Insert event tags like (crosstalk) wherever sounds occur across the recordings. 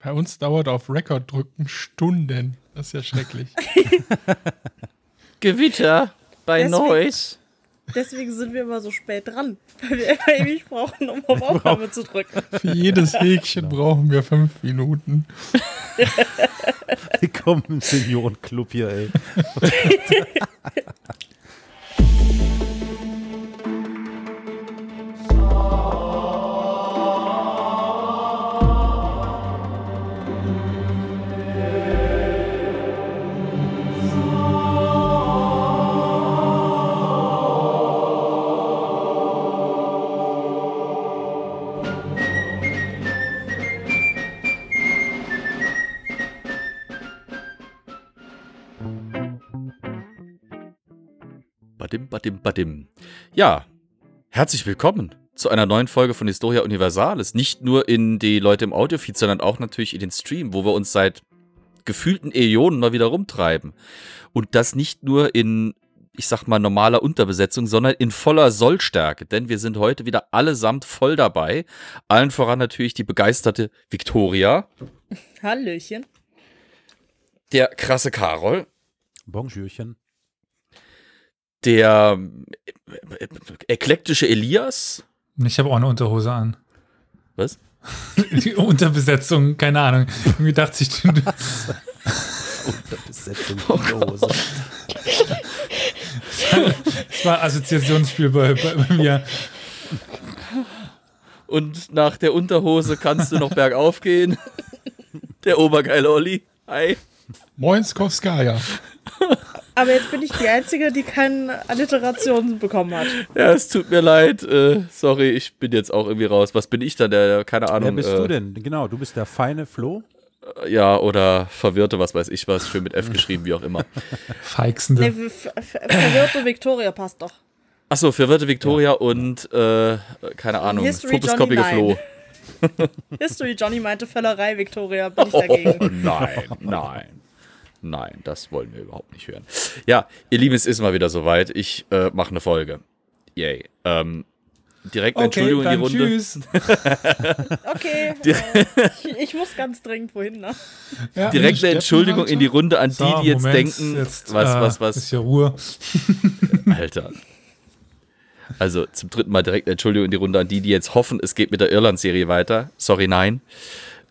Bei uns dauert auf Rekord drücken Stunden. Das ist ja schrecklich. (laughs) Gewitter bei Deswegen- Noise. Deswegen sind wir immer so spät dran, weil wir immer ewig brauchen, um auf Aufnahme zu drücken. Für jedes Häkchen brauchen wir fünf Minuten. (laughs) Willkommen im Seniorenclub hier, ey. (laughs) Badim, badim. Ja, herzlich willkommen zu einer neuen Folge von Historia Universalis. Nicht nur in die Leute im Audiofeed, sondern auch natürlich in den Stream, wo wir uns seit gefühlten Äonen mal wieder rumtreiben. Und das nicht nur in, ich sag mal, normaler Unterbesetzung, sondern in voller Sollstärke. Denn wir sind heute wieder allesamt voll dabei. Allen voran natürlich die begeisterte Victoria, Hallöchen. der krasse Karol, Bonjourchen. Der äh, äh, eklektische Elias. Ich habe auch eine Unterhose an. Was? (laughs) Die Unterbesetzung, keine Ahnung. Irgendwie dachte ich, du, Unterbesetzung Oh in der Hose. das war ein Assoziationsspiel bei, bei, bei mir. Und nach der Unterhose kannst du noch bergauf gehen. Der obergeile Olli. Hi. Moinskowskaja. Aber jetzt bin ich die Einzige, die keine Alliteration bekommen hat. Ja, es tut mir leid. Äh, sorry, ich bin jetzt auch irgendwie raus. Was bin ich dann? Der, keine Ahnung. Wer bist äh, du denn? Genau, du bist der feine Flo. Ja, oder Verwirrte, was weiß ich was. Schön mit F geschrieben, wie auch immer. (laughs) Feixende. Nee, ver- ver- verwirrte Victoria passt doch. Achso, Verwirrte Victoria und, äh, keine Ahnung, History Johnny fotoskoppige nein. Flo. History Johnny meinte Völlerei, Victoria, bin ich (laughs) Oh, dagegen. nein, nein. Nein, das wollen wir überhaupt nicht hören. Ja, ihr Lieben, es ist mal wieder soweit. Ich äh, mache eine Folge. Yay. Ähm, direkt eine Entschuldigung in die Runde. tschüss. (laughs) Okay, äh, ich, ich muss ganz dringend wohin, ne? Ja, Direkt eine Entschuldigung in die Runde an die, So, die jetzt Moment, denken, jetzt, was, äh, was, was, Ist hier Ruhe. (laughs) Alter. Also zum dritten Mal direkt eine Entschuldigung in die Runde an die, die jetzt hoffen, es geht mit der Irland-Serie weiter. Sorry, nein.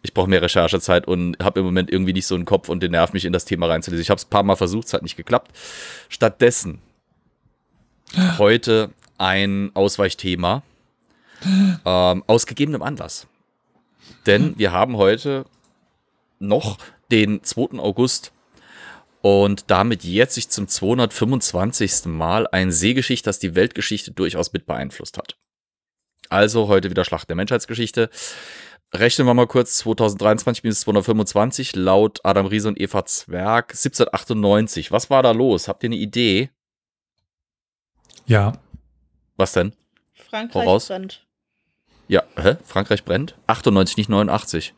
Ich brauche mehr Recherchezeit und habe im Moment irgendwie nicht so einen Kopf und den Nerv, mich in das Thema reinzulesen. Ich habe es ein paar Mal versucht, es hat nicht geklappt. Stattdessen (gasps) heute ein Ausweichthema (gasps) ähm, aus gegebenem Anlass. Denn wir haben heute noch den 2. August und damit jährt sich zum 225. Mal ein Seegeschicht, das die Weltgeschichte durchaus mit beeinflusst hat. Also heute wieder Schlacht der Menschheitsgeschichte. Rechnen wir mal kurz 2023 bis 225 laut Adam Riese und Eva Zwerg 1798. Was war da los? Habt ihr eine Idee? Ja. Was denn? Frankreich Voraus. brennt. Ja, hä? Frankreich brennt? 98, nicht 89.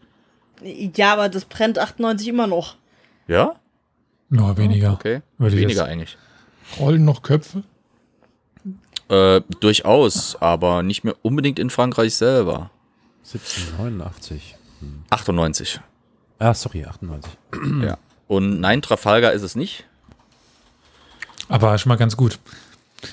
Ja, aber das brennt 98 immer noch. Ja? Nur weniger. Okay. Weniger jetzt- eigentlich. Rollen noch Köpfe? Äh, durchaus, aber nicht mehr unbedingt in Frankreich selber. 1789. 98. Ah, sorry, 98. (clears throat) Ja. Und nein, Trafalgar ist es nicht. Aber schon mal ganz gut.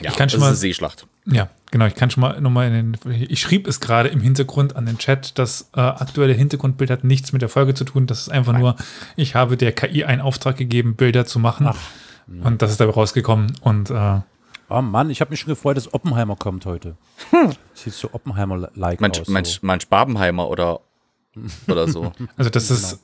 Ja, Ich kann schon das mal- ist eine Seeschlacht. Ja, genau. Ich kann schon mal nochmal in den. Ich schrieb es gerade im Hintergrund an den Chat. Das äh, aktuelle Hintergrundbild hat nichts mit der Folge zu tun. Das ist einfach nur, ich habe der KI einen Auftrag gegeben, Bilder zu machen. Und das ist dabei rausgekommen. Und äh, Oh Mann, ich habe mich schon gefreut, dass Oppenheimer kommt heute. Sieht so Oppenheimer-like Mein, aus. mein, so. mein Spabenheimer oder, oder so. (laughs) also das ist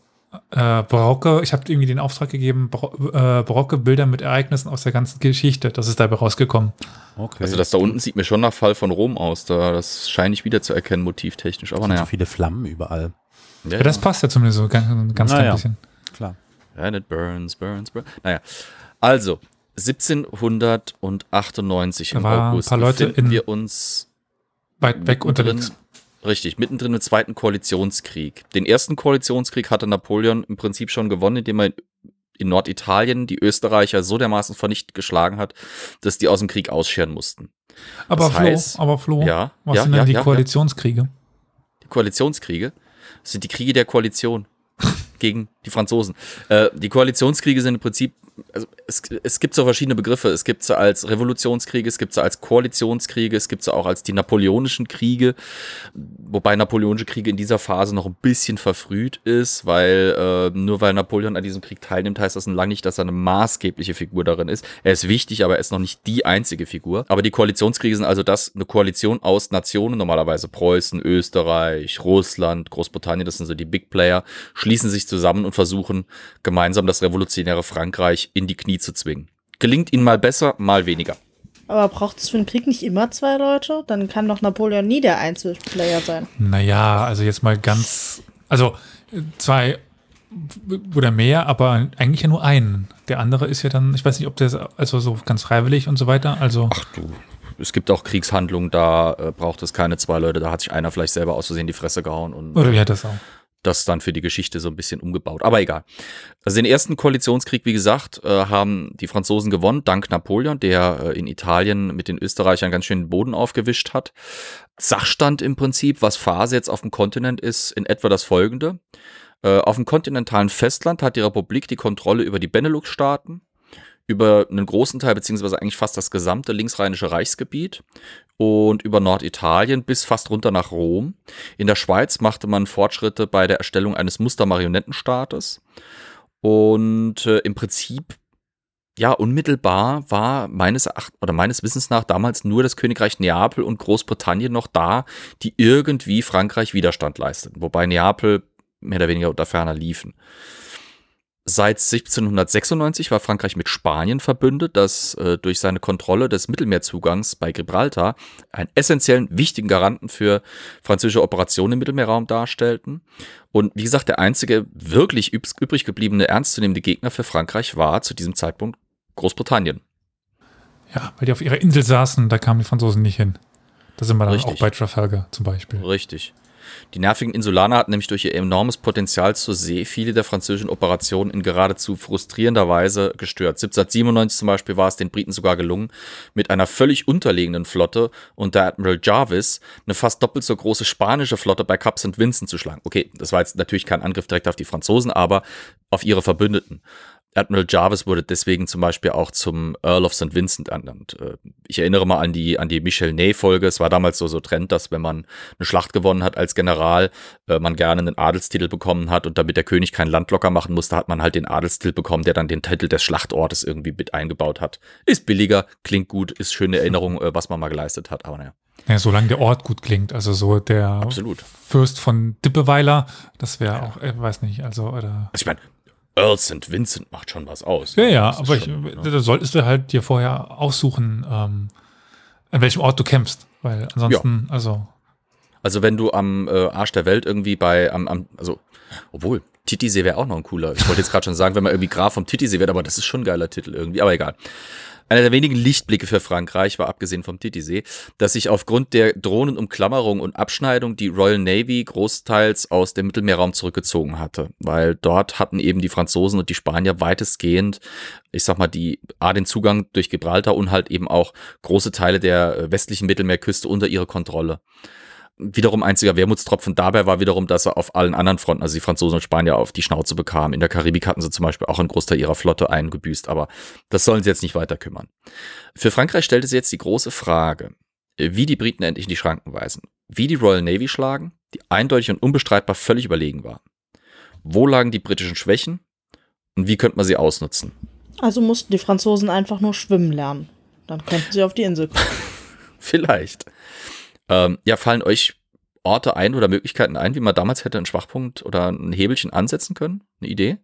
äh, barocke, ich habe irgendwie den Auftrag gegeben, äh, barocke Bilder mit Ereignissen aus der ganzen Geschichte. Das ist dabei rausgekommen. Okay. Also das da unten sieht mir schon nach Fall von Rom aus. Da, das scheine ich wieder zu erkennen, motivtechnisch. Aber sind so naja. viele Flammen überall. Ja, Ja, das passt ja zumindest so ganz, ein ganz klein Naja. bisschen. Klar. And it burns, burns, burns. Naja. Also, 1798 Da im waren ein August paar Leute befinden in- wir uns Weit weg unterwegs. Richtig, mittendrin im Zweiten Koalitionskrieg. Den ersten Koalitionskrieg hatte Napoleon im Prinzip schon gewonnen, indem er in Norditalien die Österreicher so dermaßen vernichtet geschlagen hat, dass die aus dem Krieg ausscheren mussten. Aber Das Flo, heißt- aber Flo, Ja, was ja, sind denn ja, die. Koalitionskriege? Die Koalitionskriege das sind die Kriege der Koalition. (laughs) gegen die Franzosen. Äh, die Koalitionskriege sind im Prinzip, also es, es gibt so verschiedene Begriffe. Es gibt sie als Revolutionskriege, es gibt sie als Koalitionskriege, es gibt sie auch als die napoleonischen Kriege, wobei napoleonische Kriege in dieser Phase noch ein bisschen verfrüht ist, weil äh, nur weil Napoleon an diesem Krieg teilnimmt, heißt das lange nicht, dass er eine maßgebliche Figur darin ist. Er ist wichtig, aber er ist noch nicht die einzige Figur. Aber die Koalitionskriege sind also das, eine Koalition aus Nationen, normalerweise Preußen, Österreich, Russland, Großbritannien, das sind so die Big Player, schließen sich zusammen und versuchen gemeinsam das revolutionäre Frankreich in die Knie zu zwingen. Gelingt ihnen mal besser, mal weniger. Aber braucht es für einen Krieg nicht immer zwei Leute? Dann kann doch Napoleon nie der Einzelplayer sein. Naja, also jetzt mal ganz, also zwei oder mehr, aber eigentlich ja nur einen. Der andere ist ja dann, ich weiß nicht, ob der, also so ganz freiwillig und so weiter, also. Ach du. Es gibt auch Kriegshandlungen, da äh, braucht es keine zwei Leute, da hat sich einer vielleicht selber aus Versehen die Fresse gehauen und Oder wie hat das auch? Das dann für die Geschichte so ein bisschen umgebaut. Aber egal. Also den ersten Koalitionskrieg, wie gesagt, äh, haben die Franzosen gewonnen, dank Napoleon, der äh, in Italien mit den Österreichern ganz schön den Boden aufgewischt hat. Sachstand im Prinzip, was Phase jetzt auf dem Kontinent ist, in etwa das folgende. Äh, auf dem kontinentalen Festland hat die Republik die Kontrolle über die Benelux-Staaten, über einen großen Teil, beziehungsweise eigentlich fast das gesamte linksrheinische Reichsgebiet und über Norditalien bis fast runter nach Rom. In der Schweiz machte man Fortschritte bei der Erstellung eines Mustermarionettenstaates. Und äh, im Prinzip, ja, unmittelbar war meines Erachtens oder meines Wissens nach damals nur das Königreich Neapel und Großbritannien noch da, die irgendwie Frankreich Widerstand leisteten. Wobei Neapel mehr oder weniger unter ferner liefen. Seit 1796 war Frankreich mit Spanien verbündet, das äh, durch seine Kontrolle des Mittelmeerzugangs bei Gibraltar einen essentiellen, wichtigen Garanten für französische Operationen im Mittelmeerraum darstellten. Und wie gesagt, der einzige wirklich üb übrig gebliebene ernstzunehmende Gegner für Frankreich war zu diesem Zeitpunkt Großbritannien. Ja, weil die auf ihrer Insel saßen, da kamen die Franzosen nicht hin. Da sind wir dann Richtig. auch bei Trafalgar zum Beispiel. Richtig. Die nervigen Insulaner hatten nämlich durch ihr enormes Potenzial zur See viele der französischen Operationen in geradezu frustrierender Weise gestört. 1797 zum Beispiel war es den Briten sogar gelungen, mit einer völlig unterlegenen Flotte unter Admiral Jarvis eine fast doppelt so große spanische Flotte bei Cap St. Vincent zu schlagen. Okay, das war jetzt natürlich kein Angriff direkt auf die Franzosen, aber auf ihre Verbündeten. Admiral Jarvis wurde deswegen zum Beispiel auch zum Earl of St. Vincent ernannt. Äh, Ich erinnere mal an die, an die Michel Ney-Folge. Es war damals so, so Trend, dass wenn man eine Schlacht gewonnen hat als General, äh, man gerne einen Adelstitel bekommen hat und damit der König kein Land locker machen musste, hat man halt den Adelstitel bekommen, der dann den Titel des Schlachtortes irgendwie mit eingebaut hat. Ist billiger, klingt gut, ist schöne Erinnerung, äh, was man mal geleistet hat, aber naja. Ja, solange der Ort gut klingt, also so der Absolut. Fürst von Dippeweiler, das wäre auch, äh, weiß nicht, also, oder. Also ich meine, Earl St. Vincent macht schon was aus. Ja, ja, ist aber ich, schon, ne? da solltest du halt dir vorher aussuchen, ähm, an welchem Ort du kämpfst, weil ansonsten, also, Also wenn du am äh, Arsch der Welt irgendwie bei, am, am also, obwohl, Titisee wäre auch noch ein cooler. Ich wollte jetzt gerade schon sagen, wenn man irgendwie Graf vom Titisee wird, aber das ist schon ein geiler Titel irgendwie, aber egal. Einer der wenigen Lichtblicke für Frankreich war, abgesehen vom Titisee, dass sich aufgrund der drohenden Umklammerung und Abschneidung die Royal Navy großteils aus dem Mittelmeerraum zurückgezogen hatte. Weil dort hatten eben die Franzosen und die Spanier weitestgehend, ich sag mal, die A, den Zugang durch Gibraltar und halt eben auch große Teile der äh, westlichen Mittelmeerküste unter ihre Kontrolle. Wiederum einziger Wermutstropfen dabei war wiederum, dass er auf allen anderen Fronten, also die Franzosen und Spanier, auf die Schnauze bekamen. In der Karibik hatten sie zum Beispiel auch einen Großteil ihrer Flotte eingebüßt, aber das sollen sie jetzt nicht weiter kümmern. Für Frankreich stellte sie jetzt die große Frage, wie die Briten endlich in die Schranken weisen, wie die Royal Navy schlagen, die eindeutig und unbestreitbar völlig überlegen war. Wo lagen die britischen Schwächen und wie könnte man sie ausnutzen? Also mussten die Franzosen einfach nur schwimmen lernen. Dann könnten sie auf die Insel kommen. (laughs) Vielleicht. Ähm, ja, fallen euch Orte ein oder Möglichkeiten ein, wie man damals hätte einen Schwachpunkt oder ein Hebelchen ansetzen können? Eine Idee?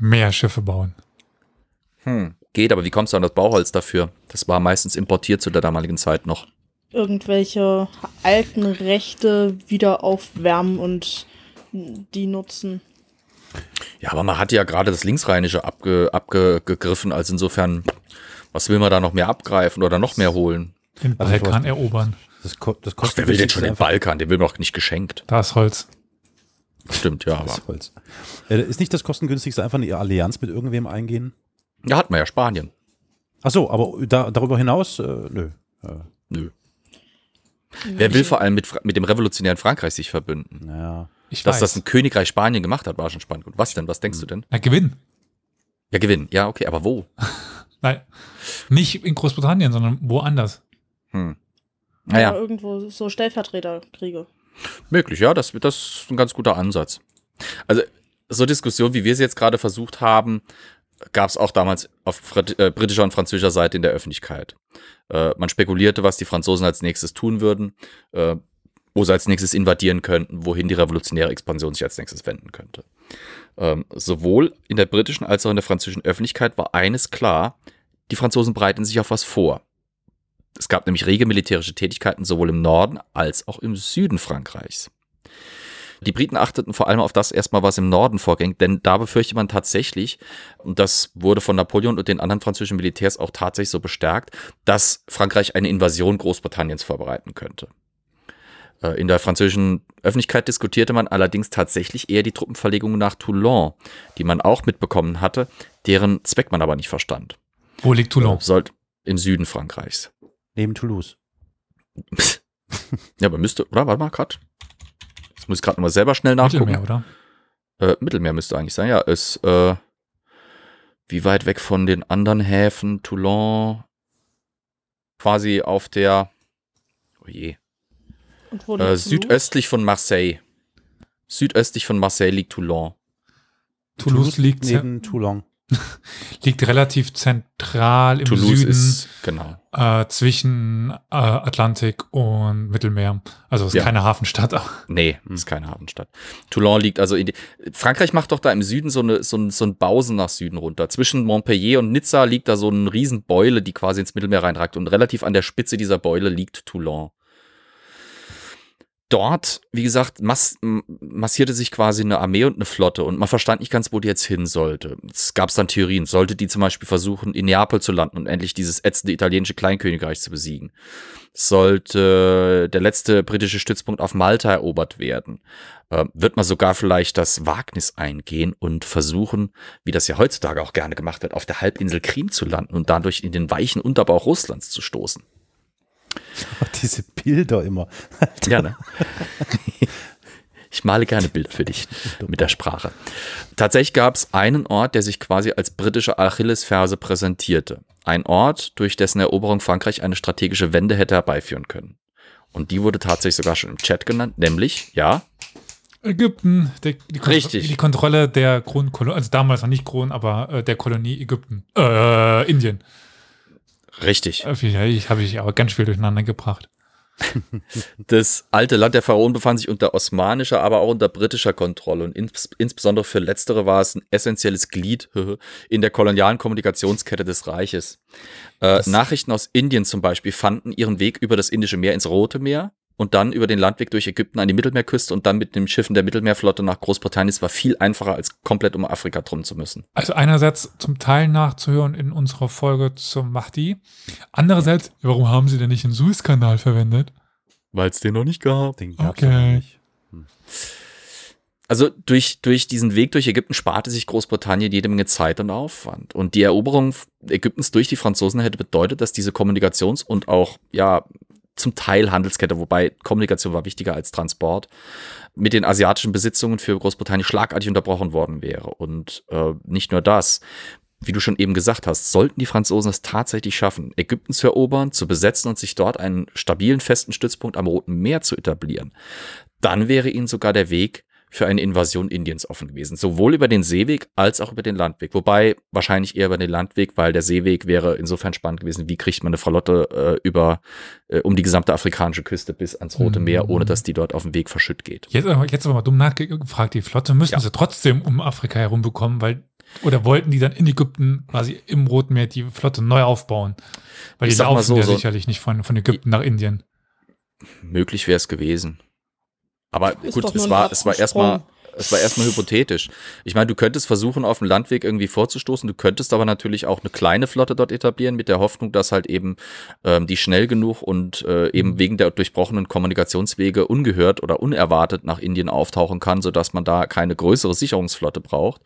mehr Schiffe bauen. Hm. Geht, aber wie kommst du an das Bauholz dafür? Das war meistens importiert zu der damaligen Zeit noch. Irgendwelche alten Rechte wieder aufwärmen und die nutzen. Ja, aber man hat ja gerade das Linksrheinische abge, abgegriffen, also insofern, was will man da noch mehr abgreifen oder noch mehr holen? Den Also Balkan weiß- erobern. Das, ko das Ach, wer will denn schon den Balkan? Den will man doch nicht geschenkt. Da ist Holz. Stimmt, ja, aber. Das Holz. Äh, ist nicht das kostengünstigste einfach eine Allianz mit irgendwem eingehen? Da hat man ja Spanien. Ach so, aber da, darüber hinaus, äh, nö. Nö. Wer will vor allem mit, mit dem revolutionären Frankreich sich verbünden? Ja. Ich Dass weiß. das ein Königreich Spanien gemacht hat, war schon spannend. Und was denn? Was denkst du denn? Na, gewinnen. Ja, gewinnen. Ja, okay, aber wo? (laughs) Nein, nicht in Großbritannien, sondern woanders. Hm. Ja, Naja, irgendwo so Stellvertreterkriege. möglich, ja, das, das ist ein ganz guter Ansatz. Also, so Diskussionen, wie wir sie jetzt gerade versucht haben, gab es auch damals auf äh, britischer und französischer Seite in der Öffentlichkeit. Äh, man spekulierte, was die Franzosen als nächstes tun würden, äh, wo sie als nächstes invadieren könnten, wohin die revolutionäre Expansion sich als nächstes wenden könnte. Ähm, sowohl in der britischen als auch in der französischen Öffentlichkeit war eines klar, die Franzosen bereiten sich auf was vor. Es gab nämlich rege militärische Tätigkeiten sowohl im Norden als auch im Süden Frankreichs. Die Briten achteten vor allem auf das erstmal, was im Norden vorging, denn da befürchtet man tatsächlich, und das wurde von Napoleon und den anderen französischen Militärs auch tatsächlich so bestärkt, dass Frankreich eine Invasion Großbritanniens vorbereiten könnte. Äh, In der französischen Öffentlichkeit diskutierte man allerdings tatsächlich eher die Truppenverlegung nach Toulon, die man auch mitbekommen hatte, deren Zweck man aber nicht verstand. Wo liegt Toulon? Sollte im Süden Frankreichs. Neben Toulouse. (laughs) Ja, aber müsste, oder? Warte mal, grad. Jetzt muss ich gerade nochmal selber schnell nachgucken. Mittelmeer, oder? Äh, Mittelmeer müsste eigentlich sein, ja. Ist, äh, wie weit weg von den anderen Häfen? Toulon, quasi auf der, oh je, Und wo äh, Toulouse? südöstlich von Marseille. Südöstlich von Marseille liegt Toulon. Toulouse liegt, neben Toulon. (laughs) liegt relativ zentral im Toulouse Süden ist, genau. äh, zwischen äh, Atlantik und Mittelmeer. Also ist Ja. keine Hafenstadt. (laughs) Nee, ist keine Hafenstadt. Toulon liegt also in die, Frankreich macht doch da im Süden so, eine, so, ein, so ein Bausen nach Süden runter. Zwischen Montpellier und Nizza liegt da so eine riesen Beule, die quasi ins Mittelmeer reinragt. Und relativ an der Spitze dieser Beule liegt Toulon. Dort, wie gesagt, mass massierte sich quasi eine Armee und eine Flotte und man verstand nicht ganz, wo die jetzt hin sollte. Es gab dann Theorien. Sollte die zum Beispiel versuchen, in Neapel zu landen und endlich dieses ätzende italienische Kleinkönigreich zu besiegen? Sollte der letzte britische Stützpunkt auf Malta erobert werden? Äh, wird man sogar vielleicht das Wagnis eingehen und versuchen, wie das ja heutzutage auch gerne gemacht wird, auf der Halbinsel Krim zu landen und dadurch in den weichen Unterbau Russlands zu stoßen? (laughs) Diese Bilder immer. Ja, ne? Ich male gerne Bilder für dich mit der Sprache. Tatsächlich gab es einen Ort, der sich quasi als britische Achillesferse präsentierte. Ein Ort, durch dessen Eroberung Frankreich eine strategische Wende hätte herbeiführen können. Und die wurde tatsächlich sogar schon im Chat genannt, nämlich, ja, Ägypten, die, die, Richtig. die Kontrolle der Kronkolonie, also damals noch nicht Kronen, aber äh, der Kolonie Ägypten, äh, Indien. Richtig. Ich habe ich aber ganz viel durcheinander gebracht. Das alte Land der Pharaonen befand sich unter osmanischer, aber auch unter britischer Kontrolle. Und ins, insbesondere für Letztere war es ein essentielles Glied (laughs) in der kolonialen Kommunikationskette des Reiches. Äh, Nachrichten aus Indien zum Beispiel fanden ihren Weg über das Indische Meer ins Rote Meer und dann über den Landweg durch Ägypten an die Mittelmeerküste und dann mit den Schiffen der Mittelmeerflotte nach Großbritannien. Es war viel einfacher, als komplett um Afrika drum zu müssen. Also einerseits zum Teil nachzuhören in unserer Folge zum Mahdi. Andererseits, warum haben sie denn nicht den Suezkanal verwendet? Weil es den noch nicht gab. Den gab's Okay. nicht. Also durch, durch diesen Weg durch Ägypten sparte sich Großbritannien jede Menge Zeit und Aufwand. Und die Eroberung Ägyptens durch die Franzosen hätte bedeutet, dass diese Kommunikations- und auch, ja, zum Teil Handelskette, wobei Kommunikation war wichtiger als Transport, mit den asiatischen Besitzungen für Großbritannien schlagartig unterbrochen worden wäre. Und äh, nicht nur das. Wie du schon eben gesagt hast, sollten die Franzosen es tatsächlich schaffen, Ägypten zu erobern, zu besetzen und sich dort einen stabilen, festen Stützpunkt am Roten Meer zu etablieren, dann wäre ihnen sogar der Weg für eine Invasion Indiens offen gewesen. Sowohl über den Seeweg als auch über den Landweg. Wobei wahrscheinlich eher über den Landweg, weil der Seeweg wäre insofern spannend gewesen. Wie kriegt man eine Verlotte äh, über, äh, um die gesamte afrikanische Küste bis ans Rote Meer, ohne dass die dort auf dem Weg verschütt geht? Jetzt, aber- jetzt aber mal dumm nachgefragt, die Flotte müssen Ja. sie trotzdem um Afrika herum bekommen, weil, oder wollten die dann in Ägypten quasi im Roten Meer die Flotte neu aufbauen? Weil Ich die laufen so, ja so- sicherlich nicht von, von Ägypten nach Indien. Möglich wäre es gewesen. Aber Ist gut, es war, es war erstmal, es war erstmal hypothetisch. Ich meine, du könntest versuchen, auf dem Landweg irgendwie vorzustoßen. Du könntest aber natürlich auch eine kleine Flotte dort etablieren, mit der Hoffnung, dass halt eben ähm, die schnell genug und äh, eben wegen der durchbrochenen Kommunikationswege ungehört oder unerwartet nach Indien auftauchen kann, sodass man da keine größere Sicherungsflotte braucht.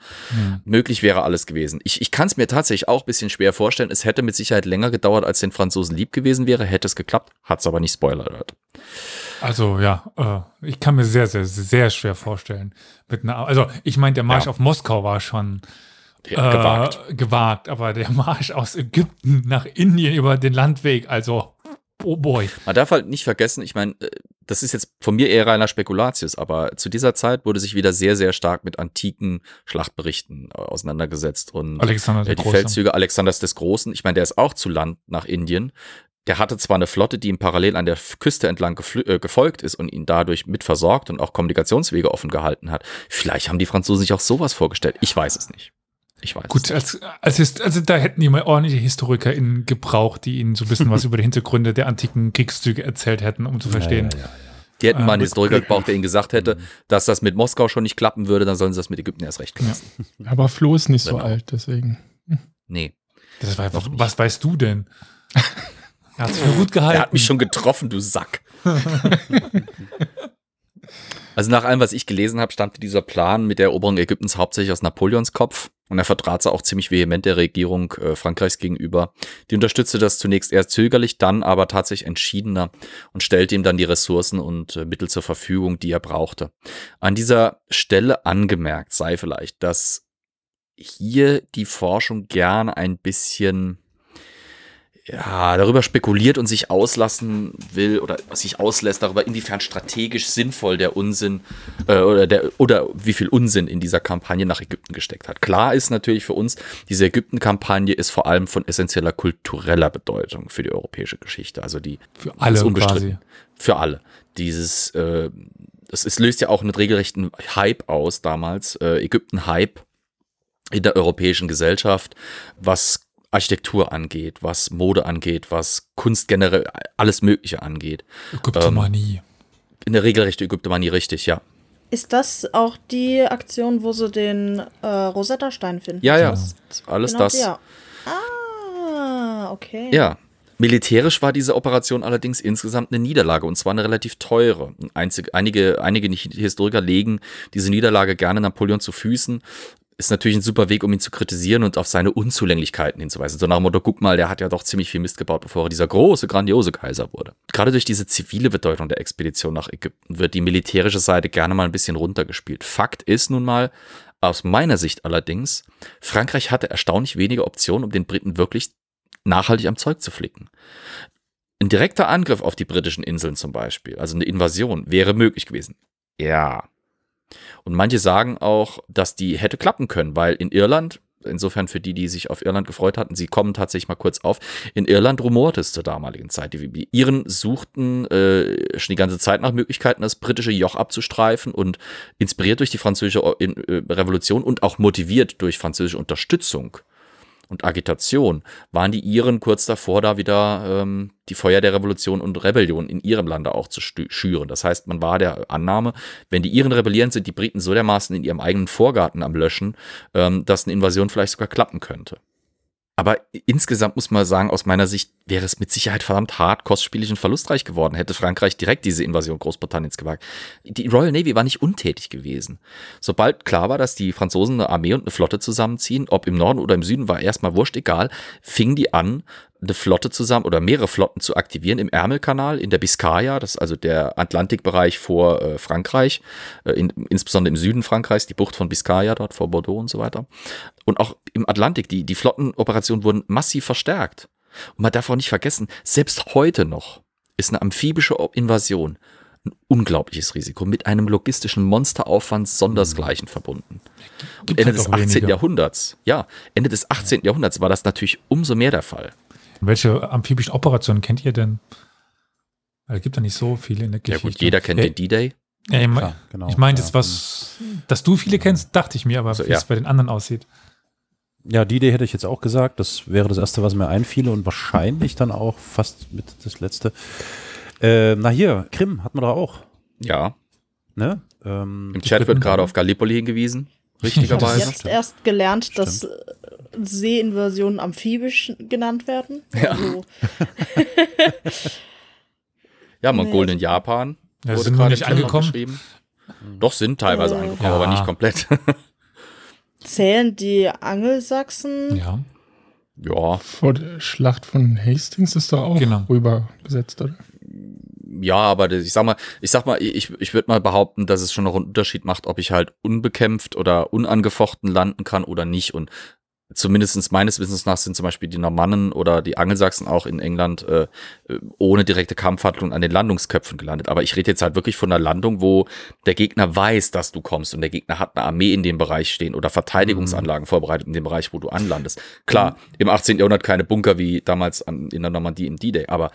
Möglich wäre alles gewesen. Ich, ich kann es mir tatsächlich auch ein bisschen schwer vorstellen. Es hätte mit Sicherheit länger gedauert, als den Franzosen lieb gewesen wäre. Hätte es geklappt, hat es aber nicht Spoiler alert. Also ja, äh, ich kann mir sehr, sehr, sehr schwer vorstellen. Mit einer, also ich meine, der Marsch Ja. auf Moskau war schon Ja, äh, gewagt. gewagt, aber der (laughs) Marsch aus Ägypten nach Indien über den Landweg, also oh boy. Man darf halt nicht vergessen, ich meine, äh, das ist jetzt von mir eher reiner Spekulatius, aber zu dieser Zeit wurde sich wieder sehr, sehr stark mit antiken Schlachtberichten äh, auseinandergesetzt und Alexander der äh, die Große. Feldzüge Alexanders des Großen, ich meine, der ist auch zu Land nach Indien. Der hatte zwar eine Flotte, die ihm parallel an der Küste entlang äh, gefolgt ist und ihn dadurch mit versorgt und auch Kommunikationswege offen gehalten hat. Vielleicht haben die Franzosen sich auch sowas vorgestellt. Ich weiß es nicht. Ich weiß es Gut, nicht. als, als also da hätten die mal ordentliche HistorikerInnen gebraucht, die ihnen so ein bisschen was (laughs) über die Hintergründe der antiken Kriegszüge erzählt hätten, um zu verstehen. Ja, ja, ja, Die hätten äh, mal einen Historiker (laughs) gebraucht, der ihnen gesagt hätte, dass das mit Moskau schon nicht klappen würde, dann sollen sie das mit Ägypten erst recht lassen. Aber Flo ist nicht so Genau. alt, deswegen. Nee. Das war, nicht. was weißt du denn? (laughs) Er hat sich für gut gehalten. Er hat mich schon getroffen, du Sack. (laughs) also nach allem, was ich gelesen habe, stammte dieser Plan mit der Eroberung Ägyptens hauptsächlich aus Napoleons Kopf. Und er vertrat auch ziemlich vehement der Regierung äh, Frankreichs gegenüber. Die unterstützte das zunächst eher zögerlich, dann aber tatsächlich entschiedener und stellte ihm dann die Ressourcen und äh, Mittel zur Verfügung, die er brauchte. An dieser Stelle angemerkt sei vielleicht, dass hier die Forschung gerne ein bisschen ja, darüber spekuliert und sich auslassen will oder sich auslässt darüber, inwiefern strategisch sinnvoll der Unsinn äh, oder, der, oder wie viel Unsinn in dieser Kampagne nach Ägypten gesteckt hat. Klar ist natürlich für uns, diese Ägypten-Kampagne ist vor allem von essentieller kultureller Bedeutung für die europäische Geschichte. Also die Für alle ist unbestritten. quasi. Für alle. Dieses, äh, es, es löst ja auch einen regelrechten Hype aus damals, äh, Ägypten-Hype in der europäischen Gesellschaft, was Architektur angeht, was Mode angeht, was Kunst generell, alles Mögliche angeht. Ägyptomanie. In der regelrechte Ägyptomanie richtig, ja. Ist das auch die Aktion, wo sie den äh, Rosetta-Stein finden? Ja, ja. Das Alles Genau, das. Ja. Ah, okay. Ja. Militärisch war diese Operation allerdings insgesamt eine Niederlage und zwar eine relativ teure. Einzig, einige, einige Historiker legen diese Niederlage gerne Napoleon zu Füßen. Ist natürlich ein super Weg, um ihn zu kritisieren und auf seine Unzulänglichkeiten hinzuweisen. So nach dem Motto, guck mal, der hat ja doch ziemlich viel Mist gebaut, bevor er dieser große, grandiose Kaiser wurde. Gerade durch diese zivile Bedeutung der Expedition nach Ägypten wird die militärische Seite gerne mal ein bisschen runtergespielt. Fakt ist nun mal, aus meiner Sicht allerdings, Frankreich hatte erstaunlich wenige Optionen, um den Briten wirklich nachhaltig am Zeug zu flicken. Ein direkter Angriff auf die britischen Inseln zum Beispiel, also eine Invasion, wäre möglich gewesen. Ja. Und manche sagen auch, dass die hätte klappen können, weil in Irland, insofern für die, die sich auf Irland gefreut hatten, sie kommen tatsächlich mal kurz auf, in Irland rumorte es zur damaligen Zeit. Die, Iren suchten äh, schon die ganze Zeit nach Möglichkeiten, das britische Joch abzustreifen und inspiriert durch die französische in, äh, Revolution und auch motiviert durch französische Unterstützung und Agitation waren die Iren kurz davor, da wieder ähm, die Feuer der Revolution und Rebellion in ihrem Lande auch zu schüren. Das heißt, man war der Annahme, wenn die Iren rebellieren, sind die Briten so dermaßen in ihrem eigenen Vorgarten am Löschen, ähm, dass eine Invasion vielleicht sogar klappen könnte. Aber insgesamt muss man sagen, aus meiner Sicht wäre es mit Sicherheit verdammt hart, kostspielig und verlustreich geworden, hätte Frankreich direkt diese Invasion Großbritanniens gewagt. Die Royal Navy war nicht untätig gewesen. Sobald klar war, dass die Franzosen eine Armee und eine Flotte zusammenziehen, ob im Norden oder im Süden, war erstmal wurscht egal, fingen die an, eine Flotte zusammen oder mehrere Flotten zu aktivieren im Ärmelkanal, in der Biskaya, das ist also der Atlantikbereich vor äh, Frankreich, äh, in, insbesondere im Süden Frankreichs, die Bucht von Biskaya dort vor Bordeaux und so weiter. Und auch im Atlantik, die, die Flottenoperationen wurden massiv verstärkt. Und man darf auch nicht vergessen, selbst heute noch ist eine amphibische Invasion ein unglaubliches Risiko mit einem logistischen Monsteraufwand sondersgleichen verbunden. Und Gibt Ende halt des auch 18. weniger. Jahrhunderts, ja, Ende des 18. Jahrhunderts war das natürlich umso mehr der Fall. Welche amphibischen Operationen kennt ihr denn? Weil es gibt ja nicht so viele in der Ja Geschichte. gut, jeder kennt Ja, den D-Day. Ja, ich, mein, Klar, genau. ich meine Ja. jetzt was, dass du viele kennst, dachte ich mir, aber So, wie es ja. bei den anderen aussieht. Ja, die Idee hätte ich jetzt auch gesagt. Das wäre das Erste, was mir einfiele und wahrscheinlich dann auch fast mit das Letzte. Äh, na hier, Krim hat man doch auch. Ja, Ne? Ähm, im Chat wird gerade auf Gallipoli hingewiesen, richtigerweise. Jetzt erst gelernt, dass äh, Seeinversionen amphibisch genannt werden. Ja. Also, (laughs) Ja, Mongolen in Japan. Ja, wurde sind gerade nicht angekommen. Doch, sind teilweise Äh, angekommen, Ja. aber nicht komplett. (laughs) zählen die Angelsachsen? Ja. ja, Vor der Schlacht von Hastings ist doch auch Genau. rübergesetzt, oder? Ja, aber das- ich sag mal, ich sag mal, ich, ich würde mal behaupten, dass es schon noch einen Unterschied macht, ob ich halt unbekämpft oder unangefochten landen kann oder nicht. Und zumindestens meines Wissens nach sind zum Beispiel die Normannen oder die Angelsachsen auch in England äh, äh, ohne direkte Kampfhandlung an den Landungsköpfen gelandet. Aber ich rede jetzt halt wirklich von einer Landung, wo der Gegner weiß, dass du kommst und der Gegner hat eine Armee in dem Bereich stehen oder Verteidigungsanlagen vorbereitet in dem Bereich, wo du anlandest. Klar, im 18. Jahrhundert keine Bunker wie damals an, in der Normandie im D-Day, aber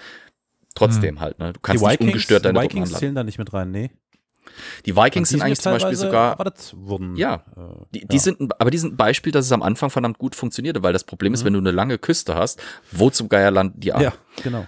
trotzdem halt, ne? Du kannst nicht ungestört deine Truppen Vikings anlanden. zählen da nicht mit rein, nee. Die Vikings sind eigentlich zum Beispiel sogar wurden. Ja. äh, Die, die sind, ein- aber die sind ein Beispiel, dass es am Anfang verdammt gut funktionierte, weil das Problem ist, wenn du eine lange Küste hast, wo zum Geier landen die an? ja, genau.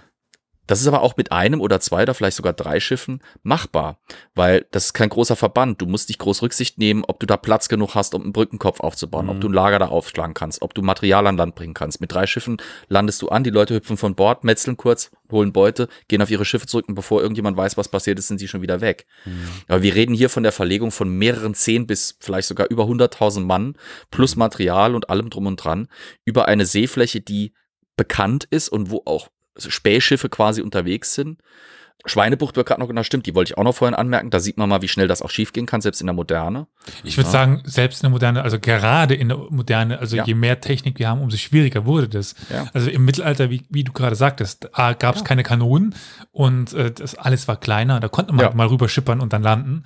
Das ist aber auch mit einem oder zwei oder vielleicht sogar drei Schiffen machbar, weil das ist kein großer Verband. Du musst nicht groß Rücksicht nehmen, ob du da Platz genug hast, um einen Brückenkopf aufzubauen, ob du ein Lager da aufschlagen kannst, ob du Material an Land bringen kannst. Mit drei Schiffen landest du an, die Leute hüpfen von Bord, metzeln kurz, holen Beute, gehen auf ihre Schiffe zurück und bevor irgendjemand weiß, was passiert ist, sind sie schon wieder weg. Aber wir reden hier von der Verlegung von mehreren zehn bis vielleicht sogar über 100.000 Mann plus Material und allem drum und dran über eine Seefläche, die bekannt ist und wo auch Spähschiffe quasi unterwegs sind. Schweinebucht wird gerade noch genannt, stimmt, die wollte ich auch noch vorhin anmerken. Da sieht man mal, wie schnell das auch schiefgehen kann, selbst in der Moderne. Ich würde Ja. sagen, selbst in der Moderne, also gerade in der Moderne, also Ja. je mehr Technik wir haben, umso schwieriger wurde das. Ja. Also im Mittelalter, wie, wie du gerade sagtest, A, gab es keine Kanonen und äh, das alles war kleiner. Da konnte man Ja. halt mal rüber schippern und dann landen.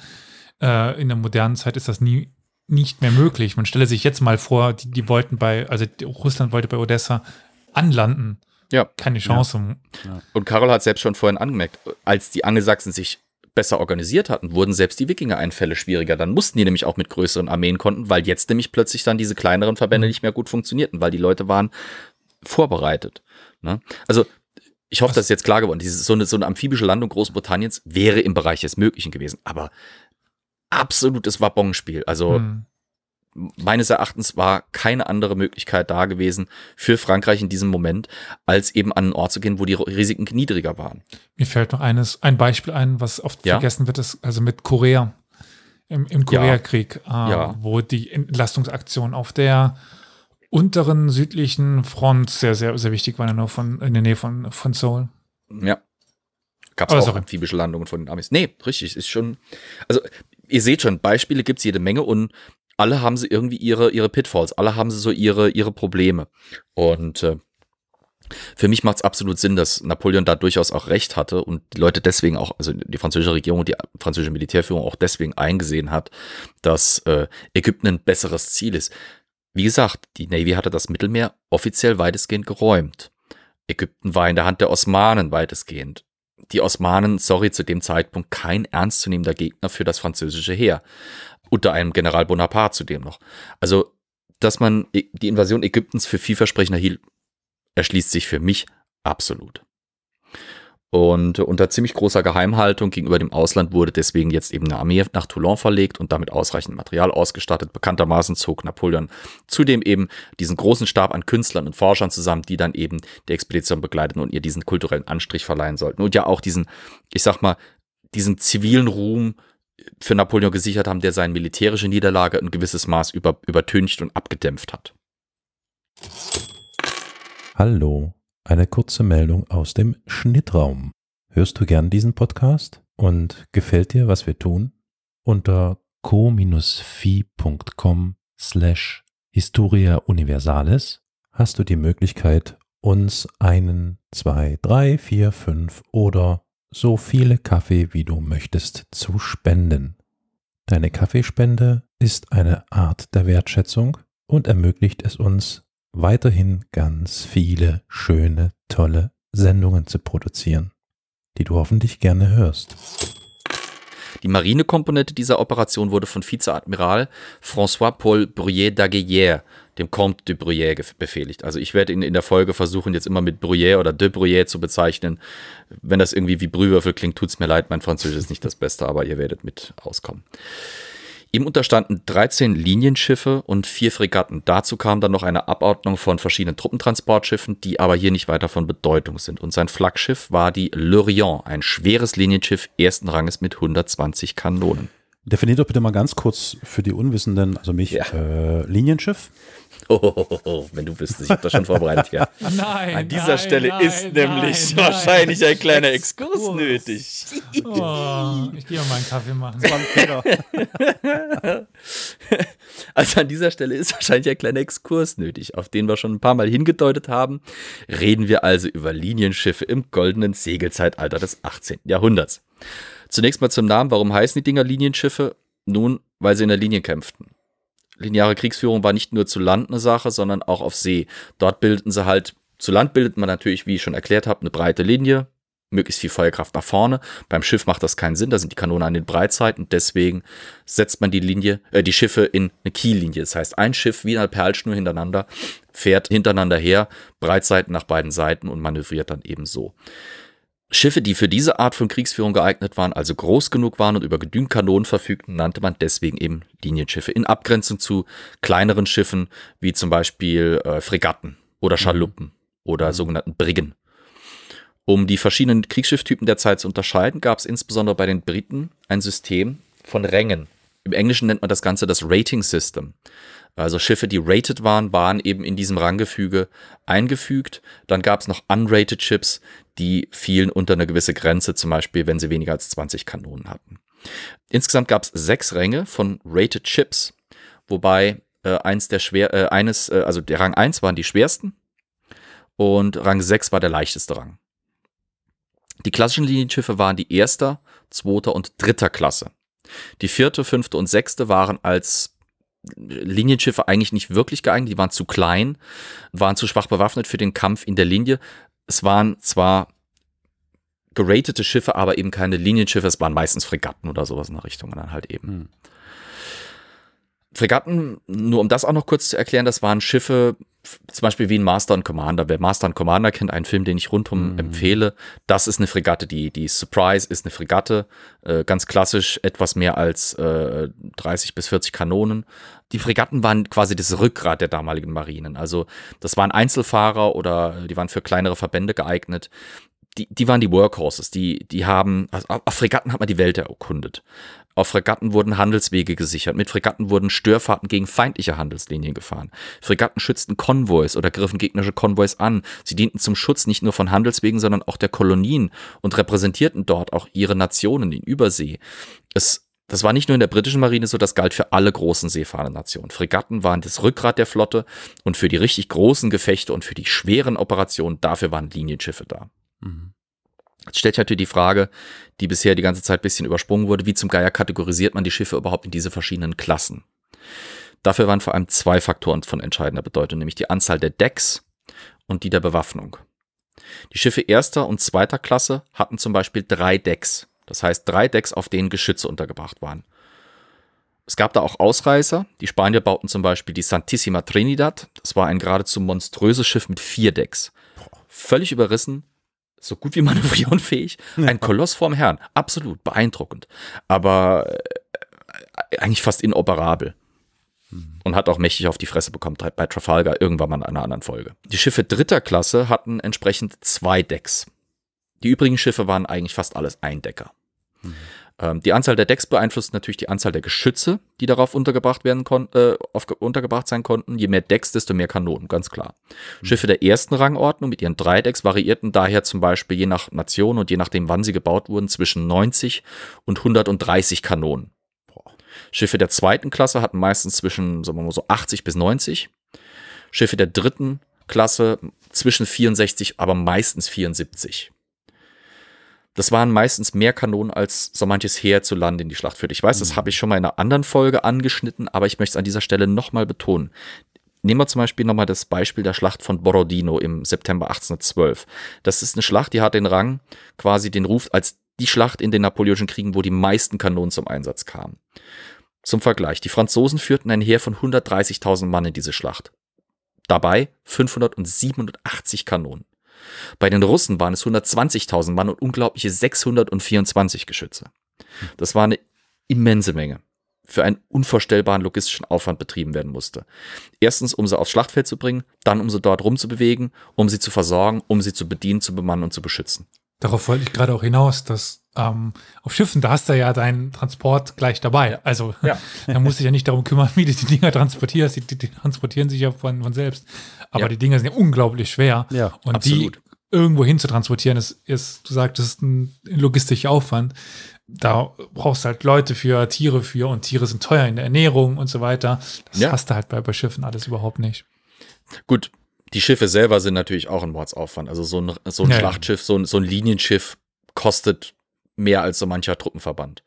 Äh, in der modernen Zeit ist das nie nicht mehr möglich. Man stelle sich jetzt mal vor, die, die wollten bei, also Russland wollte bei Odessa anlanden. Ja. Keine Chance. Und Karol hat selbst schon vorhin angemerkt, als die Angelsachsen sich besser organisiert hatten, wurden selbst die Wikinger-Einfälle schwieriger. Dann mussten die nämlich auch mit größeren Armeen konnten, weil jetzt nämlich plötzlich dann diese kleineren Verbände nicht mehr gut funktionierten, weil die Leute waren vorbereitet. Ne? Also ich hoffe, das ist jetzt klar geworden. Diese, so, eine, so eine amphibische Landung Großbritanniens wäre im Bereich des Möglichen gewesen, aber absolutes Wabonspiel. Also Hm. Meines Erachtens war keine andere Möglichkeit da gewesen für Frankreich in diesem Moment, als eben an einen Ort zu gehen, wo die Risiken niedriger waren. Mir fällt noch eines, ein Beispiel ein, was oft Ja. vergessen wird, ist also mit Korea. Im, im Koreakrieg, äh, Ja. wo die Entlastungsaktion auf der unteren südlichen Front sehr, sehr, sehr wichtig war, nur von, in der Nähe von, von Seoul. Ja. Gab es auch sorry. amphibische Landungen von den Amis. Nee, richtig, ist schon. Also, ihr seht schon, Beispiele gibt es jede Menge und alle haben sie irgendwie ihre, ihre Pitfalls, alle haben sie so ihre, ihre Probleme. Und äh, für mich macht es absolut Sinn, dass Napoleon da durchaus auch recht hatte und die Leute deswegen auch, also die französische Regierung und die französische Militärführung auch deswegen eingesehen hat, dass äh, Ägypten ein besseres Ziel ist. Wie gesagt, die Navy hatte das Mittelmeer offiziell weitestgehend geräumt. Ägypten war in der Hand der Osmanen weitestgehend. Die Osmanen, sorry, zu dem Zeitpunkt kein ernstzunehmender Gegner für das französische Heer. Unter einem General Bonaparte zudem noch. Also, dass man die Invasion Ägyptens für vielversprechender hielt, erschließt sich für mich absolut. Und unter ziemlich großer Geheimhaltung gegenüber dem Ausland wurde deswegen jetzt eben eine Armee nach Toulon verlegt und damit ausreichend Material ausgestattet. Bekanntermaßen zog Napoleon zudem eben diesen großen Stab an Künstlern und Forschern zusammen, die dann eben die Expedition begleiteten und ihr diesen kulturellen Anstrich verleihen sollten. Und ja auch diesen, ich sag mal, diesen zivilen Ruhm für Napoleon gesichert haben, der seine militärische Niederlage ein gewisses Maß über, übertüncht und abgedämpft hat. Hallo, eine kurze Meldung aus dem Schnittraum. Hörst du gern diesen Podcast und gefällt dir, was wir tun? Unter co-fi.com slash Historia Universalis hast du die Möglichkeit, uns einen, zwei, drei, vier, fünf oder so viele Kaffee, wie du möchtest, zu spenden. Deine Kaffeespende ist eine Art der Wertschätzung und ermöglicht es uns, weiterhin ganz viele schöne, tolle Sendungen zu produzieren, die du hoffentlich gerne hörst. Die Marinekomponente dieser Operation wurde von Vizeadmiral François-Paul Bruyère d'Aguillère, dem Comte de Bruyère, befehligt. Also ich werde ihn in der Folge versuchen, jetzt immer mit Bruyère oder de Bruyère zu bezeichnen. Wenn das irgendwie wie Brühwürfel klingt, tut's mir leid, mein Französisch ist nicht das Beste, aber ihr werdet mit auskommen. Ihm unterstanden 13 Linienschiffe und vier Fregatten. Dazu kam dann noch eine Abordnung von verschiedenen Truppentransportschiffen, die aber hier nicht weiter von Bedeutung sind. Und sein Flaggschiff war die L'Orient, ein schweres Linienschiff ersten Ranges mit 120 Kanonen. Definiert doch bitte mal ganz kurz für die Unwissenden, also mich, Ja. äh, Linienschiff. Oh, oh, oh, oh, wenn du wüsstest, ich habe das schon vorbereitet, ja. (laughs) Nein. An dieser nein, Stelle nein, ist nämlich nein, wahrscheinlich ein kleiner Exkurs. Exkurs nötig. Oh, ich gehe mal einen Kaffee machen. (laughs) Also an dieser Stelle ist wahrscheinlich ein kleiner Exkurs nötig, auf den wir schon ein paar Mal hingedeutet haben. Reden wir also über Linienschiffe im goldenen Segelzeitalter des 18. Jahrhunderts. Zunächst mal zum Namen. Warum heißen die Dinger Linienschiffe? Nun, weil sie in der Linie kämpften. Lineare Kriegsführung war nicht nur zu Land eine Sache, sondern auch auf See. Dort bildeten sie halt, zu Land bildet man natürlich, wie ich schon erklärt habe, eine breite Linie, möglichst viel Feuerkraft nach vorne. Beim Schiff macht das keinen Sinn, da sind die Kanonen an den Breitseiten. Deswegen setzt man die Linie, äh, die Schiffe in eine Kiellinie. Das heißt, ein Schiff wie eine Perlschnur hintereinander fährt hintereinander her, Breitseiten nach beiden Seiten und manövriert dann eben so. Schiffe, die für diese Art von Kriegsführung geeignet waren, also groß genug waren und über genügend Kanonen verfügten, nannte man deswegen eben Linienschiffe. In Abgrenzung zu kleineren Schiffen, wie zum Beispiel äh, Fregatten oder Schaluppen oder sogenannten Briggen. Um die verschiedenen Kriegsschifftypen der Zeit zu unterscheiden, gab es insbesondere bei den Briten ein System von Rängen. Im Englischen nennt man das Ganze das Rating System. Also Schiffe, die rated waren, waren eben in diesem Ranggefüge eingefügt. Dann gab es noch unrated Ships, die fielen unter eine gewisse Grenze, zum Beispiel wenn sie weniger als 20 Kanonen hatten. Insgesamt gab es sechs Ränge von rated Ships, wobei äh, eins der schwer, äh, eines, äh, also der Rang 1 waren die schwersten und Rang 6 war der leichteste Rang. Die klassischen Linienschiffe waren die erster, zweiter und dritter Klasse. Die vierte, fünfte und sechste waren als Linienschiffe eigentlich nicht wirklich geeignet. Die waren zu klein, waren zu schwach bewaffnet für den Kampf in der Linie. Es waren zwar geratete Schiffe, aber eben keine Linienschiffe. Es waren meistens Fregatten oder sowas in der Richtung dann halt eben. Hm. Fregatten, nur um das auch noch kurz zu erklären, das waren Schiffe, zum Beispiel wie ein Master and Commander. Wer Master and Commander kennt, einen Film, den ich rundum Mhm. empfehle, das ist eine Fregatte. Die, die Surprise ist eine Fregatte, äh, ganz klassisch, etwas mehr als äh, 30 bis 40 Kanonen. Die Fregatten waren quasi das Rückgrat der damaligen Marinen. Also das waren Einzelfahrer oder die waren für kleinere Verbände geeignet. Die, die waren die Workhorses, die, die haben, also auf Fregatten hat man die Welt erkundet. Auf Fregatten wurden Handelswege gesichert. Mit Fregatten wurden Störfahrten gegen feindliche Handelslinien gefahren. Fregatten schützten Konvois oder griffen gegnerische Konvois an. Sie dienten zum Schutz nicht nur von Handelswegen, sondern auch der Kolonien und repräsentierten dort auch ihre Nationen in Übersee. Es, das war nicht nur in der britischen Marine so, das galt für alle großen seefahrenden Nationen. Fregatten waren das Rückgrat der Flotte und für die richtig großen Gefechte und für die schweren Operationen, dafür waren Linienschiffe da. Mhm. Jetzt stellt sich natürlich die Frage, die bisher die ganze Zeit ein bisschen übersprungen wurde, wie zum Geier kategorisiert man die Schiffe überhaupt in diese verschiedenen Klassen? Dafür waren vor allem zwei Faktoren von entscheidender Bedeutung, nämlich die Anzahl der Decks und die der Bewaffnung. Die Schiffe erster und zweiter Klasse hatten zum Beispiel drei Decks. Das heißt drei Decks, auf denen Geschütze untergebracht waren. Es gab da auch Ausreißer. Die Spanier bauten zum Beispiel die Santissima Trinidad. Das war ein geradezu monströses Schiff mit vier Decks. Völlig überrissen, so gut wie (laughs) manövrierunfähig. Ein Koloss vorm Herrn. Absolut beeindruckend. Aber äh, eigentlich fast inoperabel. Und hat auch mächtig auf die Fresse bekommen bei Trafalgar irgendwann mal in einer anderen Folge. Die Schiffe dritter Klasse hatten entsprechend zwei Decks. Die übrigen Schiffe waren eigentlich fast alles Eindecker. Ähm, die Anzahl der Decks beeinflusst natürlich die Anzahl der Geschütze, die darauf untergebracht werden kon äh, auf, untergebracht sein konnten. Je mehr Decks, desto mehr Kanonen, ganz klar. Schiffe der ersten Rangordnung mit ihren drei Decks variierten daher zum Beispiel je nach Nation und je nachdem, wann sie gebaut wurden, zwischen 90 und 130 Kanonen. Schiffe der zweiten Klasse hatten meistens zwischen, sagen wir mal so, 80 bis 90. Schiffe der dritten Klasse zwischen 64, aber meistens 74. Das waren meistens mehr Kanonen, als so manches Heer zu Land in die Schlacht führt. Ich weiß, das habe ich schon mal in einer anderen Folge angeschnitten, aber ich möchte es an dieser Stelle nochmal betonen. Nehmen wir zum Beispiel nochmal das Beispiel der Schlacht von Borodino im September 1812. Das ist eine Schlacht, die hat den Rang, quasi den Ruf als die Schlacht in den Napoleonischen Kriegen, wo die meisten Kanonen zum Einsatz kamen. Zum Vergleich, die Franzosen führten ein Heer von 130.000 Mann in diese Schlacht. Dabei 587 Kanonen. Bei den Russen waren es 120.000 Mann und unglaubliche 624 Geschütze. Das war eine immense Menge, für einen unvorstellbaren logistischen Aufwand betrieben werden musste. Erstens, um sie aufs Schlachtfeld zu bringen, dann um sie dort rumzubewegen, um sie zu versorgen, um sie zu bedienen, zu bemannen und zu beschützen. Darauf wollte ich gerade auch hinaus, dass ähm, auf Schiffen, da hast du ja deinen Transport gleich dabei. Also (laughs) Ja. da musst du dich ja nicht darum kümmern, wie du die Dinger transportierst. Die, die, die transportieren sich ja von, von selbst. Aber Ja. die Dinger sind ja unglaublich schwer. Ja, Und absolut. die irgendwo hin zu transportieren, ist, ist, du sagtest, ein logistischer Aufwand. Da brauchst du halt Leute für, Tiere für und Tiere sind teuer in der Ernährung und so weiter. Das Ja. hast du halt bei, bei Schiffen alles überhaupt nicht. Gut, die Schiffe selber sind natürlich auch ein Mordsaufwand. Also so ein, so ein Ja, ja. Schlachtschiff, so ein, so ein Linienschiff kostet mehr als so mancher Truppenverband.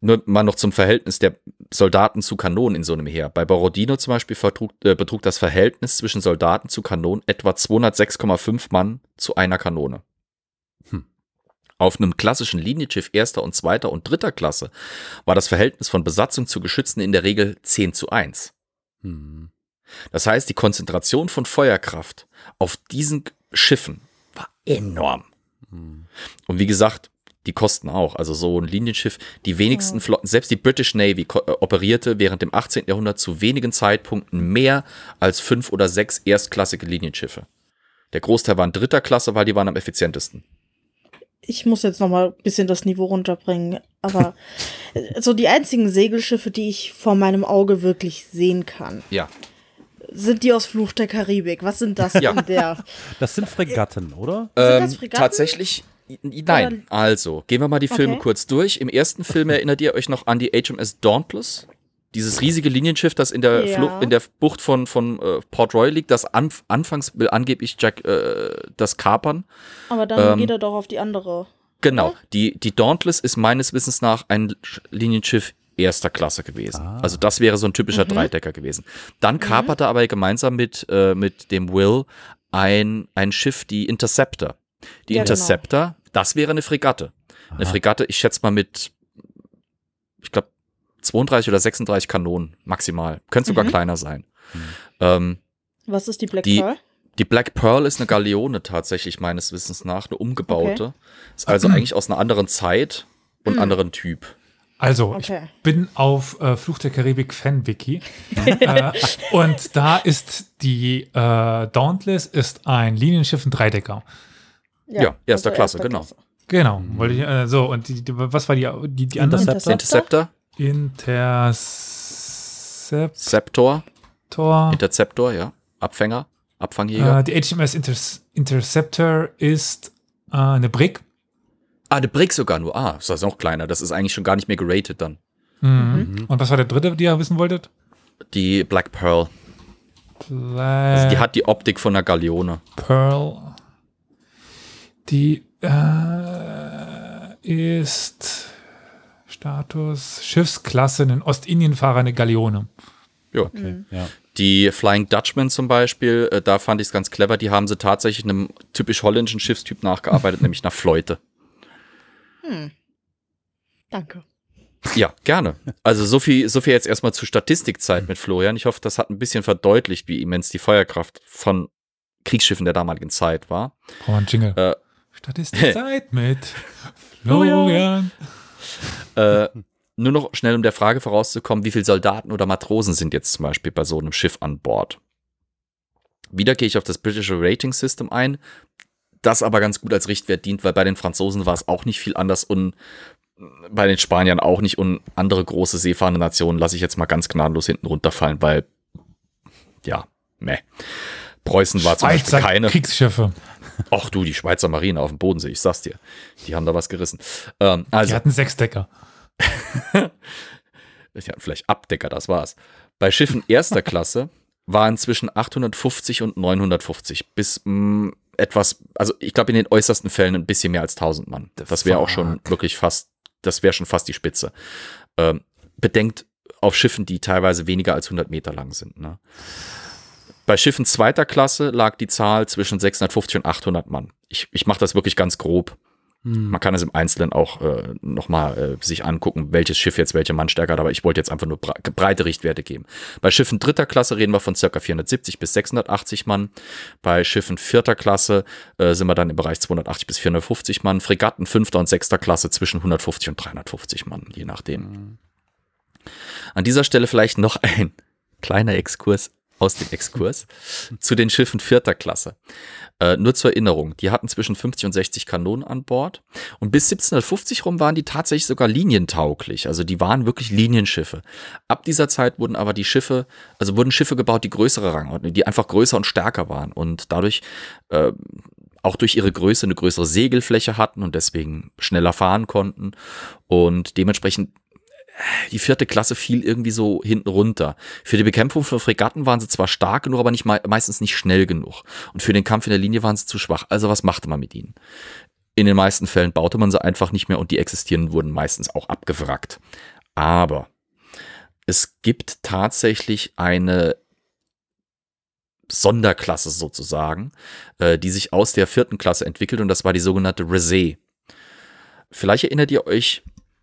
Nur mal noch zum Verhältnis der Soldaten zu Kanonen in so einem Heer. Bei Borodino zum Beispiel vertrug, äh, betrug das Verhältnis zwischen Soldaten zu Kanonen etwa 206,5 Mann zu einer Kanone. Hm. Auf einem klassischen Linienschiff erster und zweiter und dritter Klasse war das Verhältnis von Besatzung zu Geschützen in der Regel 10 zu 1. Hm. Das heißt, die Konzentration von Feuerkraft auf diesen Schiffen war enorm. Hm. Und wie gesagt, die Kosten auch. Also so ein Linienschiff, die wenigsten Flotten, selbst die British Navy äh, operierte während dem 18. Jahrhundert zu wenigen Zeitpunkten mehr als fünf oder sechs erstklassige Linienschiffe. Der Großteil waren dritter Klasse, weil die waren am effizientesten. Ich muss jetzt noch mal ein bisschen das Niveau runterbringen, aber (laughs) so die einzigen Segelschiffe, die ich vor meinem Auge wirklich sehen kann, Ja. sind die aus Fluch der Karibik. Was sind das Ja. in der? Das sind Fregatten, oder? das Ähm, Fregatten? tatsächlich, i- nein. Also, gehen wir mal die Filme Okay. kurz durch. Im ersten Film erinnert ihr euch noch an die HMS Dauntless? Dieses riesige Linienschiff, das in der, Ja. Flucht, in der Bucht von, von äh, Port Royal liegt, das anf anfangs will angeblich Jack äh, das kapern. Aber dann Ähm, geht er doch auf die andere. Genau. Oder? Die, die Dauntless ist meines Wissens nach ein Sch- Linienschiff erster Klasse gewesen. Ah. Also das wäre so ein typischer Dreidecker gewesen. Dann kaperte aber gemeinsam mit, äh, mit dem Will ein, ein Schiff, die Interceptor. Die Ja, genau. Interceptor, das wäre eine Fregatte. Eine Aha. Fregatte, ich schätze mal mit, ich glaube, 32 oder 36 Kanonen maximal. Könnte sogar Mhm. kleiner sein. Mhm. Ähm, Was ist die Black die- Pearl? die Black Pearl ist eine Galeone tatsächlich meines Wissens nach, eine umgebaute. Ist also eigentlich aus einer anderen Zeit und Mhm. anderen Typ. Also, Okay. ich bin auf äh, Fluch der Karibik Fan-Wiki. (laughs) äh, und da ist die äh, Dauntless ist ein Linienschiff, ein Dreidecker. Ja, erster Klasse, genau. Genau. Wollte ich, äh, so, und die, die, was war die, die, die andere? Interceptor. Interceptor, Interceptor. Sceptor, Interceptor, ja. Abfänger, Abfangjäger. Äh, die HMS Inter Interceptor ist äh, eine Brick. ah, eine Brick sogar nur. Ah, ist das noch kleiner. Das ist eigentlich schon gar nicht mehr geratet dann. Mhm. Und was war der dritte, die ihr wissen wolltet? Die Black Pearl. Black Also die hat die Optik von einer Galeone. Pearl. Die äh, ist Status Schiffsklasse, ein Ostindien-Fahrer, eine Galeone. Ja. Okay, ja. Die Flying Dutchman zum Beispiel, äh, da fand ich es ganz clever. Die haben sie tatsächlich einem typisch holländischen Schiffstyp nachgearbeitet, (laughs) nämlich einer Fleute. Danke. Ja, gerne. Also so viel, so viel jetzt erstmal zur Statistikzeit mit Florian. Ich hoffe, das hat ein bisschen verdeutlicht, wie immens die Feuerkraft von Kriegsschiffen der damaligen Zeit war. Brauchen wir einen Jingle. Äh, Statistikzeit (laughs) mit Florian. Äh, nur noch schnell, um der Frage vorauszukommen, wie viele Soldaten oder Matrosen sind jetzt zum Beispiel bei so einem Schiff an Bord? Wieder gehe ich auf das British Rating System ein, das aber ganz gut als Richtwert dient, weil bei den Franzosen war es auch nicht viel anders und bei den Spaniern auch nicht und andere große seefahrende Nationen lasse ich jetzt mal ganz gnadenlos hinten runterfallen, weil ja, meh. Preußen war zum Beispiel Schweizer keine. Kriegsschiffe. Ach du, die Schweizer Marine auf dem Bodensee, ich sag's dir. Die haben da was gerissen. Ähm, Die also, hatten Sechsdecker. Sie (laughs) hatten vielleicht Abdecker, das war's. Bei Schiffen erster Klasse waren zwischen 850 und 950 bis mh, etwas, also ich glaube in den äußersten Fällen ein bisschen mehr als 1000 Mann. The Das wäre auch schon wirklich fast, das wäre schon fast die Spitze. Ähm, bedenkt auf Schiffen, die teilweise weniger als 100 Meter lang sind. Ne? Bei Schiffen zweiter Klasse lag die Zahl zwischen 650 und 800 Mann. Ich, ich mache das wirklich ganz grob. Hm. Man kann es im Einzelnen auch äh, nochmal äh, sich angucken, welches Schiff jetzt welche Mannstärke hat, aber ich wollte jetzt einfach nur bre breite Richtwerte geben. Bei Schiffen dritter Klasse reden wir von circa 470 bis 680 Mann. Bei Schiffen vierter Klasse äh, sind wir dann im Bereich 280 bis 450 Mann. Fregatten fünfter und sechster Klasse zwischen 150 und 350 Mann, je nachdem. An dieser Stelle vielleicht noch ein kleiner Exkurs aus dem Exkurs zu den Schiffen vierter Klasse. Äh, nur zur Erinnerung, die hatten zwischen 50 und 60 Kanonen an Bord und bis 1750 rum waren die tatsächlich sogar linientauglich. Also die waren wirklich Linienschiffe. Ab dieser Zeit wurden aber die Schiffe, also wurden Schiffe gebaut, die größere Rangordnung, die einfach größer und stärker waren und dadurch äh, auch durch ihre Größe eine größere Segelfläche hatten und deswegen schneller fahren konnten und dementsprechend die vierte Klasse fiel irgendwie so hinten runter. Für die Bekämpfung von Fregatten waren sie zwar stark genug, aber nicht meistens nicht schnell genug. Und für den Kampf in der Linie waren sie zu schwach. Also was machte man mit ihnen? In den meisten Fällen baute man sie einfach nicht mehr und die existierenden wurden meistens auch abgewrackt. Aber es gibt tatsächlich eine Sonderklasse sozusagen, äh, die sich aus der vierten Klasse entwickelt und das war die sogenannte Resee. Vielleicht erinnert ihr euch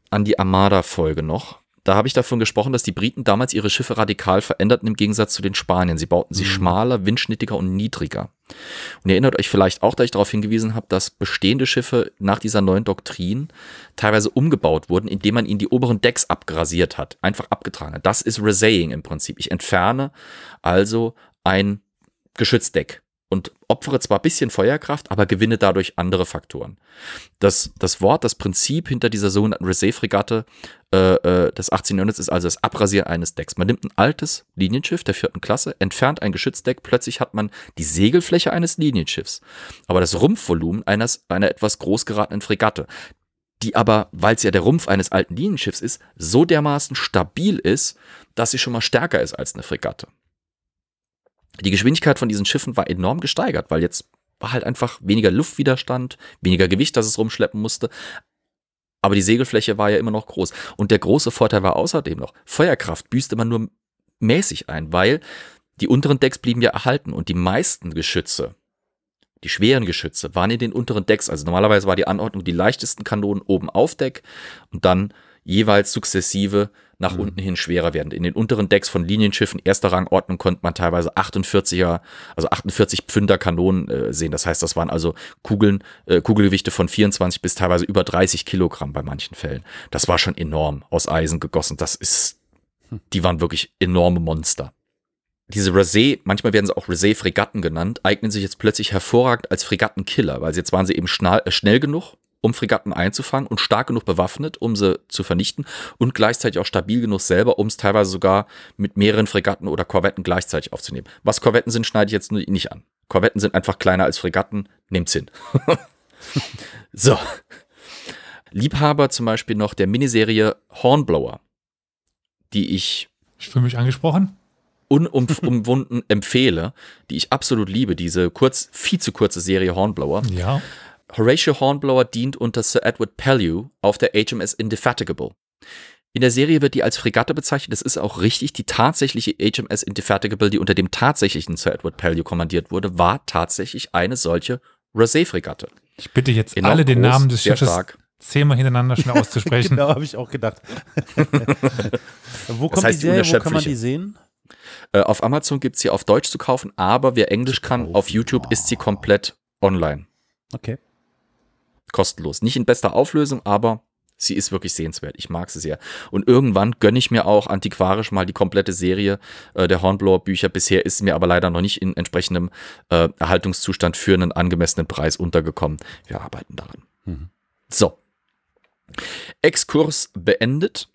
an die Armada-Folge noch. Da habe ich davon gesprochen, dass die Briten damals ihre Schiffe radikal veränderten im Gegensatz zu den Spaniern. Sie bauten sie mhm. schmaler, windschnittiger und niedriger. Und ihr erinnert euch vielleicht auch, dass ich darauf hingewiesen habe, dass bestehende Schiffe nach dieser neuen Doktrin teilweise umgebaut wurden, indem man ihnen die oberen Decks abgrasiert hat, einfach abgetragen hat. Das ist Resaying im Prinzip. Ich entferne also ein Geschützdeck und opfere zwar bisschen Feuerkraft, aber gewinne dadurch andere Faktoren. Das, das Wort, das Prinzip hinter dieser sogenannten Reserve-Fregatte äh, äh, des 18. Jahrhunderts ist also das Abrasieren eines Decks. Man nimmt ein altes Linienschiff der vierten Klasse, entfernt ein Geschützdeck, plötzlich hat man die Segelfläche eines Linienschiffs, aber das Rumpfvolumen eines, einer etwas groß geratenen Fregatte die aber, weil es ja der Rumpf eines alten Linienschiffs ist, so dermaßen stabil ist, dass sie schon mal stärker ist als eine Fregatte die Geschwindigkeit von diesen Schiffen war enorm gesteigert, weil jetzt war halt einfach weniger Luftwiderstand, weniger Gewicht, das es rumschleppen musste. Aber die Segelfläche war ja immer noch groß. Und der große Vorteil war außerdem noch, Feuerkraft büßte man nur mäßig ein, weil die unteren Decks blieben ja erhalten und die meisten Geschütze, die schweren Geschütze, waren in den unteren Decks. Also normalerweise war die Anordnung die leichtesten Kanonen oben auf Deck und dann jeweils sukzessive nach mhm. unten hin schwerer werden. In den unteren Decks von Linienschiffen erster Rangordnung konnte man teilweise 48er, also 48 Pfünder Kanonen äh, sehen. Das heißt, das waren also Kugeln, äh, Kugelgewichte von 24 bis teilweise über 30 Kilogramm bei manchen Fällen. Das war schon enorm aus Eisen gegossen. Das ist, hm. die waren wirklich enorme Monster. Diese Rasé, manchmal werden sie auch Rasé-Fregatten genannt, eignen sich jetzt plötzlich hervorragend als Fregattenkiller, weil jetzt waren sie eben äh, schnell genug, um Fregatten einzufangen und stark genug bewaffnet, um sie zu vernichten und gleichzeitig auch stabil genug selber, um es teilweise sogar mit mehreren Fregatten oder Korvetten gleichzeitig aufzunehmen. Was Korvetten sind, schneide ich jetzt nicht an. Korvetten sind einfach kleiner als Fregatten, nehmt's hin. (laughs) so. Liebhaber zum Beispiel noch der Miniserie Hornblower, die ich. Ich fühle mich angesprochen unumwunden (laughs) empfehle, die ich absolut liebe, diese kurz, viel zu kurze Serie Hornblower. Ja. Horatio Hornblower dient unter Sir Edward Pellew auf der HMS Indefatigable. In der Serie wird die als Fregatte bezeichnet. Das ist auch richtig. Die tatsächliche HMS Indefatigable, die unter dem tatsächlichen Sir Edward Pellew kommandiert wurde, war tatsächlich eine solche Rosé-Fregatte. Ich bitte jetzt Enorm alle den groß, Namen des Schiffes stark. zehnmal hintereinander schnell (laughs) auszusprechen. genau, habe ich auch gedacht. (laughs) Wo kommt das heißt, die Serie? Wo kann man die sehen? Äh, auf Amazon gibt es sie auf Deutsch zu kaufen, aber wer Englisch kann, auf YouTube ist sie komplett online. Okay kostenlos. Nicht in bester Auflösung, aber sie ist wirklich sehenswert. Ich mag sie sehr. Und irgendwann gönne ich mir auch antiquarisch mal die komplette Serie äh, der Hornblower Bücher. Bisher ist sie mir aber leider noch nicht in entsprechendem äh, Erhaltungszustand für einen angemessenen Preis untergekommen. Wir arbeiten daran. Mhm. So. Exkurs beendet.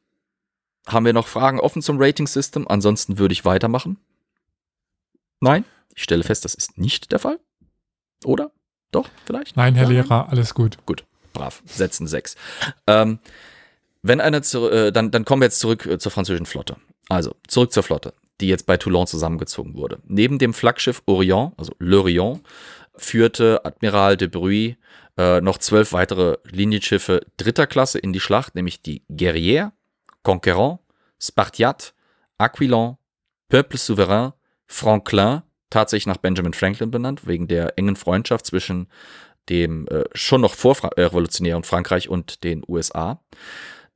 Haben wir noch Fragen offen zum Rating System? Ansonsten würde ich weitermachen. Nein? Ich stelle fest, das ist nicht der Fall. Oder? Doch, vielleicht? Nein, Herr Lehrer, alles gut. Gut, brav. Setzen sechs. Ähm, wenn einer zu, äh, dann, dann kommen wir jetzt zurück äh, zur französischen Flotte. Also, zurück zur Flotte, die jetzt bei Toulon zusammengezogen wurde. Neben dem Flaggschiff Orient, also L'Orient, führte Admiral de Bruy äh, noch zwölf weitere Linienschiffe dritter Klasse in die Schlacht, nämlich die Guerrière, Conquérant, Spartiate, Aquilon, Peuple Souverain, Franklin tatsächlich nach Benjamin Franklin benannt, wegen der engen Freundschaft zwischen dem äh, schon noch vorrevolutionären Frankreich und den USA.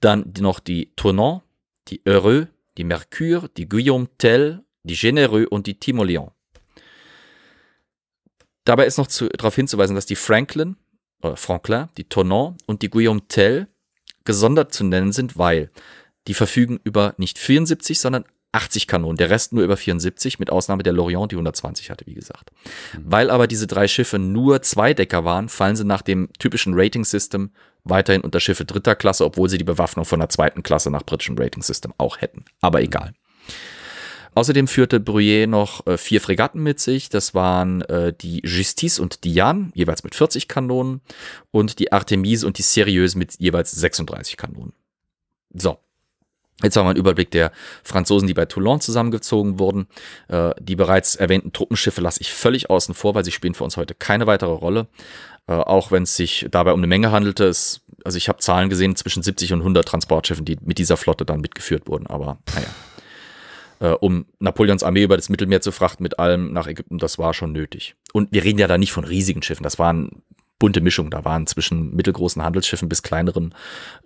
Dann noch die Tournant, die Heureux, die Mercure, die Guillaume Tell, die Généreux und die Timoleon. Dabei ist noch zu, darauf hinzuweisen, dass die Franklin, äh Franklin, die Tournant und die Guillaume Tell gesondert zu nennen sind, weil die verfügen über nicht 74, sondern 80 Kanonen, der Rest nur über 74, mit Ausnahme der Lorient, die 120 hatte, wie gesagt. Mhm. Weil aber diese drei Schiffe nur Zweidecker waren, fallen sie nach dem typischen Rating-System weiterhin unter Schiffe dritter Klasse, obwohl sie die Bewaffnung von der zweiten Klasse nach britischem Rating-System auch hätten. Aber egal. Außerdem führte Bruyère noch äh, vier Fregatten mit sich. Das waren äh, die Justice und Diane, jeweils mit 40 Kanonen, und die Artemise und die Sérieuse mit jeweils 36 Kanonen. So. Jetzt haben wir einen Überblick der Franzosen, die bei Toulon zusammengezogen wurden. Äh, die bereits erwähnten Truppenschiffe lasse ich völlig außen vor, weil sie spielen für uns heute keine weitere Rolle. Äh, auch wenn es sich dabei um eine Menge handelte. Es, also ich habe Zahlen gesehen zwischen 70 und 100 Transportschiffen, die mit dieser Flotte dann mitgeführt wurden. Aber naja äh, um Napoleons Armee über das Mittelmeer zu frachten mit allem nach Ägypten, das war schon nötig. Und wir reden ja da nicht von riesigen Schiffen, das waren bunte Mischungen. Da waren zwischen mittelgroßen Handelsschiffen bis kleineren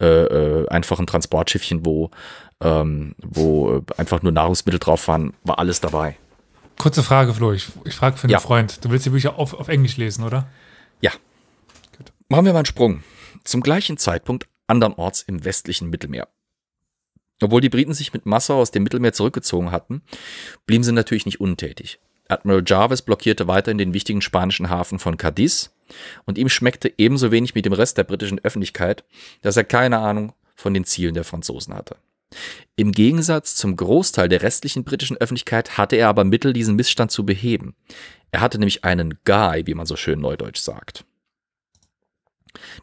äh, äh, einfachen Transportschiffchen, wo, ähm, wo einfach nur Nahrungsmittel drauf waren, war alles dabei. Kurze Frage, Flo. Ich, ich frage für einen ja. Freund. Du willst die Bücher auf, auf Englisch lesen, oder? Ja. Gut. Machen wir mal einen Sprung. Zum gleichen Zeitpunkt andernorts im westlichen Mittelmeer. Obwohl die Briten sich mit Masse aus dem Mittelmeer zurückgezogen hatten, blieben sie natürlich nicht untätig. Admiral Jarvis blockierte weiterhin den wichtigen spanischen Hafen von Cadiz und ihm schmeckte ebenso wenig mit dem Rest der britischen Öffentlichkeit, dass er keine Ahnung von den Zielen der Franzosen hatte. Im Gegensatz zum Großteil der restlichen britischen Öffentlichkeit hatte er aber Mittel, diesen Missstand zu beheben. Er hatte nämlich einen Guy, wie man so schön neudeutsch sagt.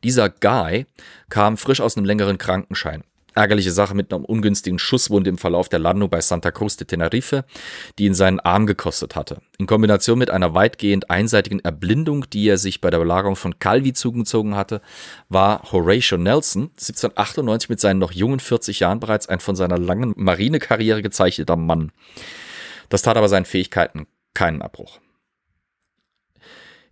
Dieser Guy kam frisch aus einem längeren Krankenschein ärgerliche Sache mit einer ungünstigen Schusswunde im Verlauf der Landung bei Santa Cruz de Tenerife, die ihn seinen Arm gekostet hatte. In Kombination mit einer weitgehend einseitigen Erblindung, die er sich bei der Belagerung von Calvi zugezogen hatte, war Horatio Nelson 1798 mit seinen noch jungen 40 Jahren bereits ein von seiner langen Marinekarriere gezeichneter Mann. Das tat aber seinen Fähigkeiten keinen Abbruch.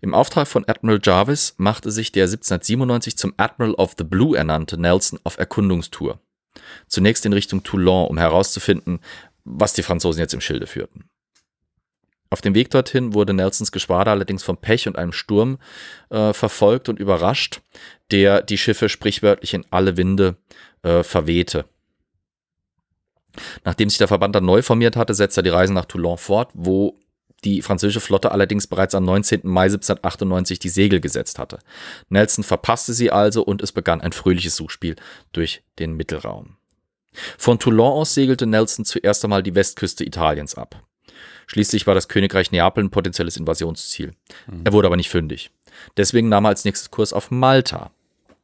Im Auftrag von Admiral Jarvis machte sich der 1797 zum Admiral of the Blue ernannte Nelson auf Erkundungstour. Zunächst in Richtung Toulon, um herauszufinden, was die Franzosen jetzt im Schilde führten. Auf dem Weg dorthin wurde Nelsons Geschwader allerdings vom Pech und einem Sturm äh, verfolgt und überrascht, der die Schiffe sprichwörtlich in alle Winde äh, verwehte. Nachdem sich der Verband dann neu formiert hatte, setzte er die Reise nach Toulon fort, wo die französische Flotte allerdings bereits am 19. Mai 1798 die Segel gesetzt hatte. Nelson verpasste sie also und es begann ein fröhliches Suchspiel durch den Mittelraum. Von Toulon aus segelte Nelson zuerst einmal die Westküste Italiens ab. Schließlich war das Königreich Neapel ein potenzielles Invasionsziel. Mhm. Er wurde aber nicht fündig. Deswegen nahm er als nächstes Kurs auf Malta,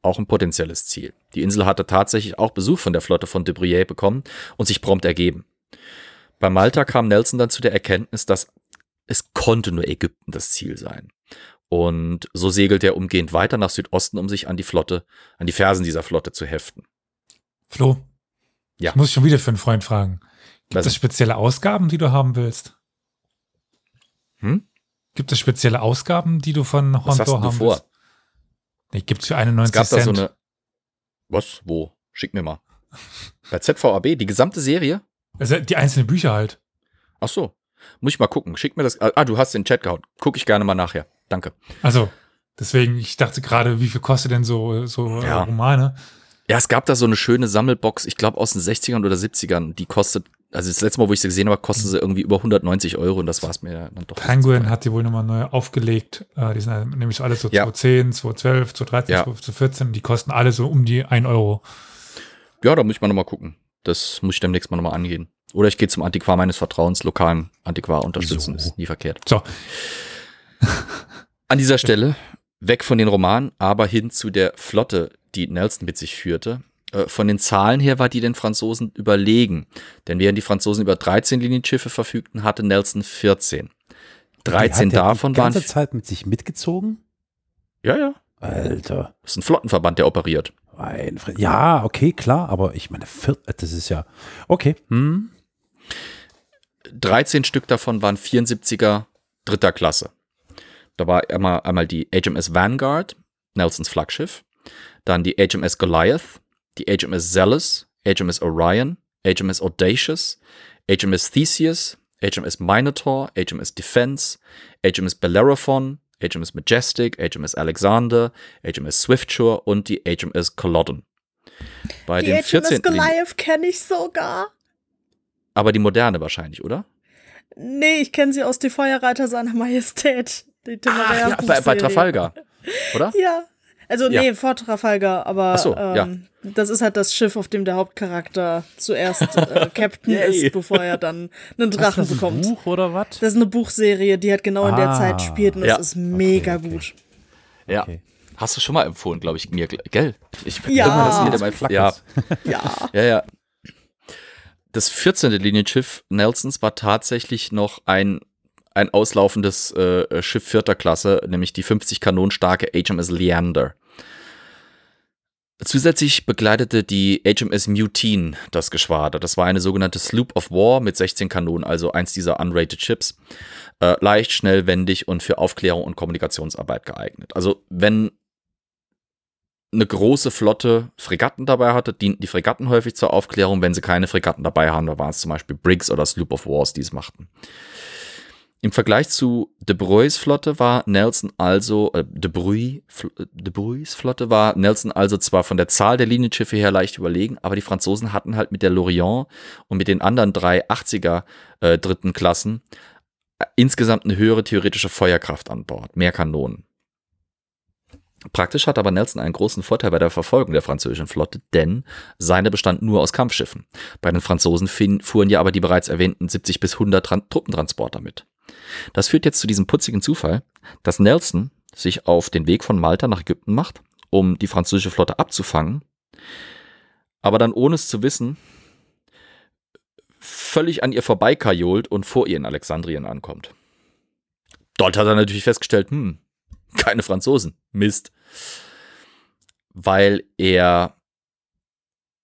auch ein potenzielles Ziel. Die Insel hatte tatsächlich auch Besuch von der Flotte von de Bruyère bekommen und sich prompt ergeben. Bei Malta kam Nelson dann zu der Erkenntnis, dass es konnte nur Ägypten das Ziel sein. Und so segelt er umgehend weiter nach Südosten, um sich an die Flotte, an die Fersen dieser Flotte zu heften. Flo, ja. ich muss ich schon wieder für einen Freund fragen. Gibt Was? es spezielle Ausgaben, die du haben willst? Hm? Gibt es spezielle Ausgaben, die du von Honto Was hast du haben vor? willst? Nee, gibt's für 91 es gab Cent. Da so eine Was? Wo? Schick mir mal. Bei ZVAB, die gesamte Serie? Also die einzelnen Bücher halt. Ach so. Muss ich mal gucken. Schick mir das. Ah, du hast den Chat gehauen. Guck ich gerne mal nachher. Danke. Also, deswegen, ich dachte gerade, wie viel kostet denn so, so äh, ja. Romane? Ja, es gab da so eine schöne Sammelbox, ich glaube aus den 60ern oder 70ern, die kostet, also das letzte Mal, wo ich sie gesehen habe, kostet sie irgendwie über 190 Euro und das war es mir dann doch. Penguin hat die wohl nochmal neu aufgelegt. Äh, die sind nämlich so alle so ja. 210, 212, 213, ja. 214, die kosten alle so um die 1 Euro. Ja, da muss ich mal nochmal gucken. Das muss ich demnächst mal nochmal angehen. Oder ich gehe zum Antiquar meines Vertrauens, lokalen Antiquar unterstützen, so. ist nie verkehrt. So. An dieser Stelle weg von den Romanen, aber hin zu der Flotte, die Nelson mit sich führte. Äh, von den Zahlen her war die den Franzosen überlegen. Denn während die Franzosen über 13 Linienschiffe verfügten, hatte Nelson 14. 13 die davon waren. Die ganze Zeit mit sich mitgezogen? Ja, ja. Alter. Das ist ein Flottenverband, der operiert. Ja, okay, klar, aber ich meine, das ist ja. Okay. Hm. 13 Stück davon waren 74er dritter Klasse. Da war einmal, einmal die HMS Vanguard, Nelsons Flaggschiff, dann die HMS Goliath, die HMS Zealous, HMS Orion, HMS Audacious, HMS Theseus, HMS Minotaur, HMS Defense, HMS Bellerophon, HMS Majestic, HMS Alexander, HMS Swiftshore und die HMS Culloden. Bei die den HMS Goliath kenne ich sogar. Aber die moderne wahrscheinlich, oder? Nee, ich kenne sie aus Die Feuerreiter seiner Majestät. Die Ach, ja, bei, bei. Trafalgar, oder? (laughs) Ja. Also, Ja. nee, vor Trafalgar, aber so, ähm, ja. das ist halt das Schiff, auf dem der Hauptcharakter zuerst äh, (laughs) Captain ist, bevor er dann einen Drachen Ist das ein bekommt. Buch oder was? Das ist eine Buchserie, die halt genau in der Ah. Zeit spielt und Ja. das ist mega okay. gut. Ja. Okay. Hast du schon mal empfohlen, glaube ich, mir, gell? Ich Ja. irgendwann hast du mir dabei- ja, Ja. ja, ja. Das 14. Linienschiff Nelsons war tatsächlich noch ein, ein auslaufendes äh, Schiff vierter Klasse, nämlich die 50 Kanonen starke HMS Leander. Zusätzlich begleitete die HMS Mutine das Geschwader. Das war eine sogenannte Sloop of War mit 16 Kanonen, also eins dieser unrated Ships. Äh, leicht, schnell, wendig und für Aufklärung und Kommunikationsarbeit geeignet. Also wenn eine große Flotte Fregatten dabei hatte, dienten die Fregatten häufig zur Aufklärung. Wenn sie keine Fregatten dabei haben, da waren es zum Beispiel Briggs oder Sloop of Wars, die es machten. Im Vergleich zu De Bruys Flotte war Nelson also, äh, De, Bruy, Fl- De Bruys Flotte war Nelson also zwar von der Zahl der Linienschiffe her leicht überlegen, aber die Franzosen hatten halt mit der Lorient und mit den anderen drei 80er äh, dritten Klassen äh, insgesamt eine höhere theoretische Feuerkraft an Bord, mehr Kanonen. Praktisch hat aber Nelson einen großen Vorteil bei der Verfolgung der französischen Flotte, denn seine bestand nur aus Kampfschiffen. Bei den Franzosen fuhren ja aber die bereits erwähnten 70 bis 100 Tran Truppentransporter mit. Das führt jetzt zu diesem putzigen Zufall, dass Nelson sich auf den Weg von Malta nach Ägypten macht, um die französische Flotte abzufangen, aber dann ohne es zu wissen, völlig an ihr vorbeikajolt und vor ihr in Alexandrien ankommt. Dort hat er natürlich festgestellt, hm, keine Franzosen. Mist. Weil er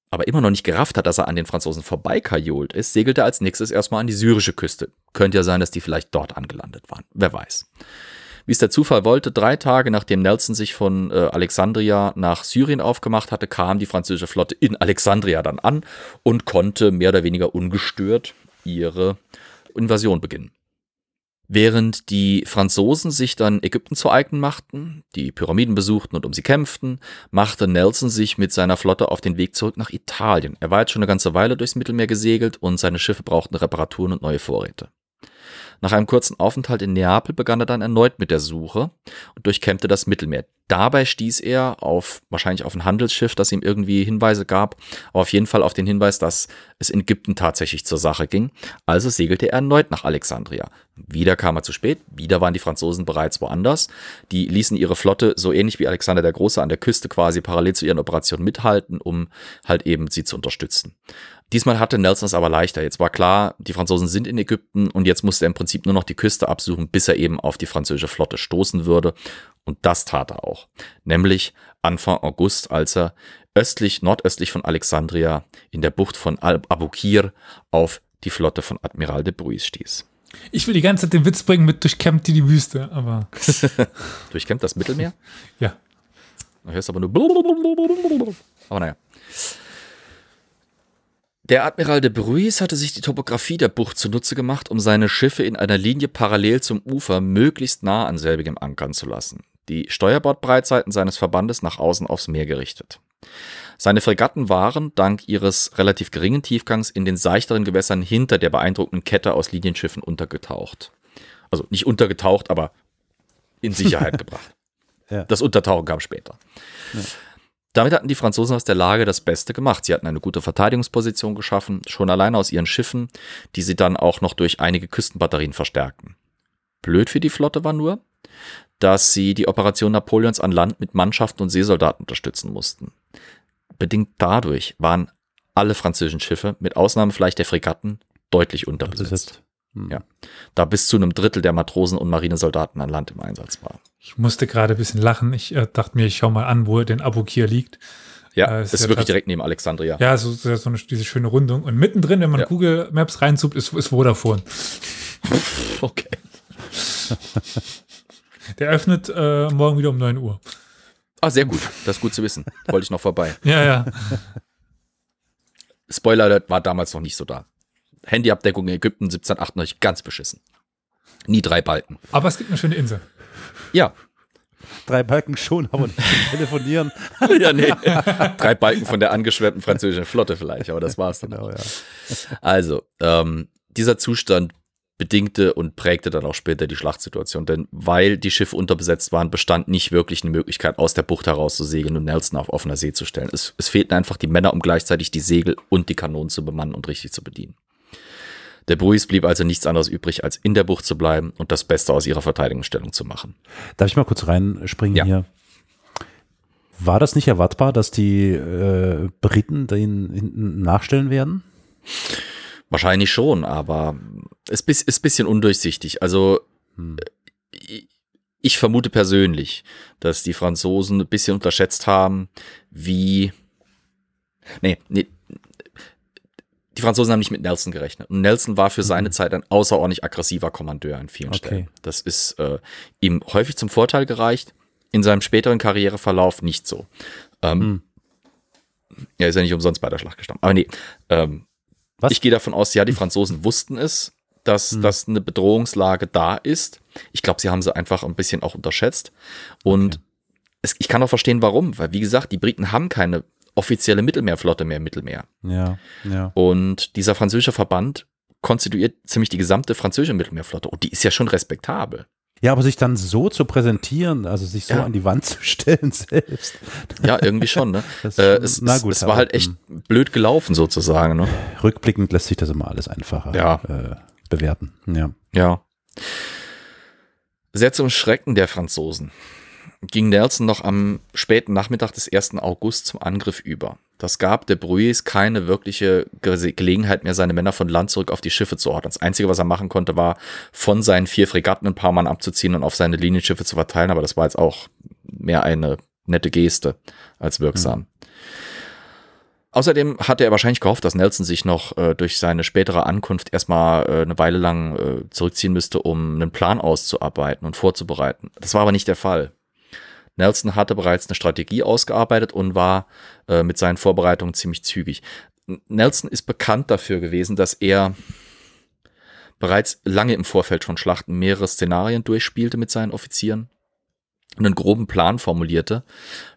aber immer noch nicht gerafft hat, dass er an den Franzosen vorbeikajolt ist, segelt er als nächstes erstmal an die syrische Küste. Könnte ja sein, dass die vielleicht dort angelandet waren. Wer weiß. Wie es der Zufall wollte, drei Tage nachdem Nelson sich von äh, Alexandria nach Syrien aufgemacht hatte, kam die französische Flotte in Alexandria dann an und konnte mehr oder weniger ungestört ihre Invasion beginnen. Während die Franzosen sich dann Ägypten zu eigen machten, die Pyramiden besuchten und um sie kämpften, machte Nelson sich mit seiner Flotte auf den Weg zurück nach Italien. Er war jetzt schon eine ganze Weile durchs Mittelmeer gesegelt und seine Schiffe brauchten Reparaturen und neue Vorräte. Nach einem kurzen Aufenthalt in Neapel begann er dann erneut mit der Suche und durchkämmte das Mittelmeer. Dabei stieß er auf wahrscheinlich auf ein Handelsschiff, das ihm irgendwie Hinweise gab, aber auf jeden Fall auf den Hinweis, dass es in Ägypten tatsächlich zur Sache ging. Also segelte er erneut nach Alexandria. Wieder kam er zu spät, wieder waren die Franzosen bereits woanders. Die ließen ihre Flotte so ähnlich wie Alexander der Große an der Küste quasi parallel zu ihren Operationen mithalten, um halt eben sie zu unterstützen. Diesmal hatte Nelson es aber leichter. Jetzt war klar, die Franzosen sind in Ägypten und jetzt musste er im Prinzip nur noch die Küste absuchen, bis er eben auf die französische Flotte stoßen würde. Und das tat er auch. Nämlich Anfang August, als er östlich, nordöstlich von Alexandria in der Bucht von Al Abukir auf die Flotte von Admiral de Bruys stieß. Ich will die ganze Zeit den Witz bringen mit durchkämmt die die Wüste, aber (laughs) Durchkämmt das Mittelmeer? ja. Du hörst aber nur. Aber naja. Der Admiral de Bruys hatte sich die Topografie der Bucht zunutze gemacht, um seine Schiffe in einer Linie parallel zum Ufer möglichst nah an selbigem ankern zu lassen. Die Steuerbordbreitseiten seines Verbandes nach außen aufs Meer gerichtet. Seine Fregatten waren, dank ihres relativ geringen Tiefgangs, in den seichteren Gewässern hinter der beeindruckenden Kette aus Linienschiffen untergetaucht. Also nicht untergetaucht, aber in Sicherheit (laughs) gebracht. Ja. Das Untertauchen kam später. Damit hatten die Franzosen aus der Lage das Beste gemacht. Sie hatten eine gute Verteidigungsposition geschaffen, schon alleine aus ihren Schiffen, die sie dann auch noch durch einige Küstenbatterien verstärkten. Blöd für die Flotte war nur, dass sie die Operation Napoleons an Land mit Mannschaften und Seesoldaten unterstützen mussten. Bedingt dadurch waren alle französischen Schiffe, mit Ausnahme vielleicht der Fregatten, deutlich unterbesetzt. Hm. Ja. Da bis zu einem Drittel der Matrosen und Marinesoldaten an Land im Einsatz waren. Ich musste gerade ein bisschen lachen. Ich äh, dachte mir, ich schau mal an, wo denn Abukir liegt. Ja, Äh, ist ist ja wirklich direkt neben Alexandria. Ja, so, so so eine, diese schöne Rundung. Und mittendrin, wenn man Ja. Google Maps reinzoomt, ist, ist Vodafone. (laughs) Okay. (laughs) Der öffnet äh, morgen wieder um 9 Uhr. Ah, sehr gut. Das ist gut zu wissen. Wollte ich noch vorbei. (laughs) Ja, ja. Spoiler Alert war damals noch nicht so da. Handyabdeckung in Ägypten 1798 ganz beschissen. Nie drei Balken. Aber es gibt eine schöne Insel. Ja. Drei Balken schon, aber nicht zum Telefonieren. (laughs) ja, nee. Drei Balken von der angeschwemmten französischen Flotte vielleicht, aber das war's dann. Genau, auch. ja. Also, ähm, dieser Zustand bedingte und prägte dann auch später die Schlachtsituation, denn weil die Schiffe unterbesetzt waren, bestand nicht wirklich eine Möglichkeit, aus der Bucht heraus zu segeln und Nelson auf offener See zu stellen. Es, es fehlten einfach die Männer, um gleichzeitig die Segel und die Kanonen zu bemannen und richtig zu bedienen. Der Bruis blieb also nichts anderes übrig, als in der Bucht zu bleiben und das Beste aus ihrer Verteidigungsstellung zu machen. Darf ich mal kurz reinspringen Ja. hier? War das nicht erwartbar, dass die äh, Briten den hinten nachstellen werden? Wahrscheinlich schon, aber es ist ein bisschen undurchsichtig. Also Hm. ich- ich vermute persönlich, dass die Franzosen ein bisschen unterschätzt haben, wie. Nee, nee. Die Franzosen haben nicht mit Nelson gerechnet. Und Nelson war für seine Zeit ein außerordentlich aggressiver Kommandeur an vielen Okay. Stellen. Das ist äh, ihm häufig zum Vorteil gereicht, in seinem späteren Karriereverlauf nicht so. Ähm, Er ist ja nicht umsonst bei der Schlacht gestorben. Aber nee, ähm, ich gehe davon aus, ja, die Franzosen wussten es, dass, Hm. dass eine Bedrohungslage da ist. Ich glaube, sie haben sie einfach ein bisschen auch unterschätzt. Und es, ich kann auch verstehen, warum. Weil, wie gesagt, die Briten haben keine offizielle Mittelmeerflotte mehr im Mittelmeer. Ja, ja. Und dieser französische Verband konstituiert ziemlich die gesamte französische Mittelmeerflotte. Und die ist ja schon respektabel. Ja, aber sich dann so zu präsentieren, also sich so Ja. an die Wand zu (laughs) stellen selbst. Ja, irgendwie schon. Ne? (laughs) Das äh, es, na es, gut, es war aber, halt echt blöd gelaufen, sozusagen. Ne? Rückblickend lässt sich das immer alles einfacher Ja. äh, bewerten. Ja. Ja. Sehr zum Schrecken der Franzosen ging Nelson noch am späten Nachmittag des 1. August zum Angriff über. Das gab der Bruys keine wirkliche Ge Gelegenheit mehr, seine Männer von Land zurück auf die Schiffe zu ordnen. Das Einzige, was er machen konnte, war, von seinen vier Fregatten ein paar Mann abzuziehen und auf seine Linienschiffe zu verteilen, aber das war jetzt auch mehr eine nette Geste als wirksam. Außerdem hatte er wahrscheinlich gehofft, dass Nelson sich noch äh, durch seine spätere Ankunft erstmal äh, eine Weile lang äh, zurückziehen müsste, um einen Plan auszuarbeiten und vorzubereiten. Das war aber nicht der Fall. Nelson hatte bereits eine Strategie ausgearbeitet und war äh, mit seinen Vorbereitungen ziemlich zügig. Nelson ist bekannt dafür gewesen, dass er bereits lange im Vorfeld von Schlachten mehrere Szenarien durchspielte mit seinen Offizieren einen groben Plan formulierte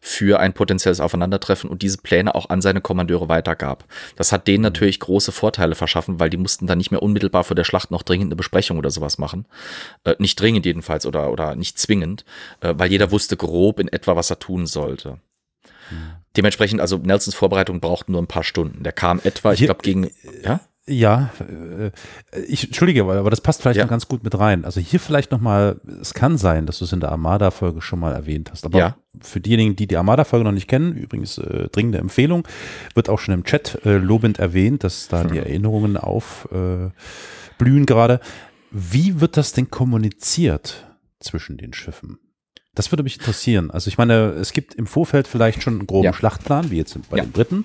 für ein potenzielles Aufeinandertreffen und diese Pläne auch an seine Kommandeure weitergab. Das hat denen natürlich große Vorteile verschaffen, weil die mussten dann nicht mehr unmittelbar vor der Schlacht noch dringend eine Besprechung oder sowas machen. Äh, nicht dringend jedenfalls oder, oder nicht zwingend, äh, weil jeder wusste grob in etwa, was er tun sollte. Dementsprechend, also Nelsons Vorbereitung brauchten nur ein paar Stunden. Der kam etwa, ich glaube, gegen, ja? Ja, äh, ich entschuldige, aber das passt vielleicht Ja. noch ganz gut mit rein. Also hier vielleicht noch mal, es kann sein, dass du es in der Armada-Folge schon mal erwähnt hast, aber Ja. für diejenigen, die die Armada-Folge noch nicht kennen, übrigens äh, dringende Empfehlung, wird auch schon im Chat äh, lobend erwähnt, dass da die Erinnerungen aufblühen äh, blühen gerade. Wie wird das denn kommuniziert zwischen den Schiffen? Das würde mich interessieren. Also ich meine, es gibt im Vorfeld vielleicht schon einen groben Ja. Schlachtplan, wie jetzt bei den Briten.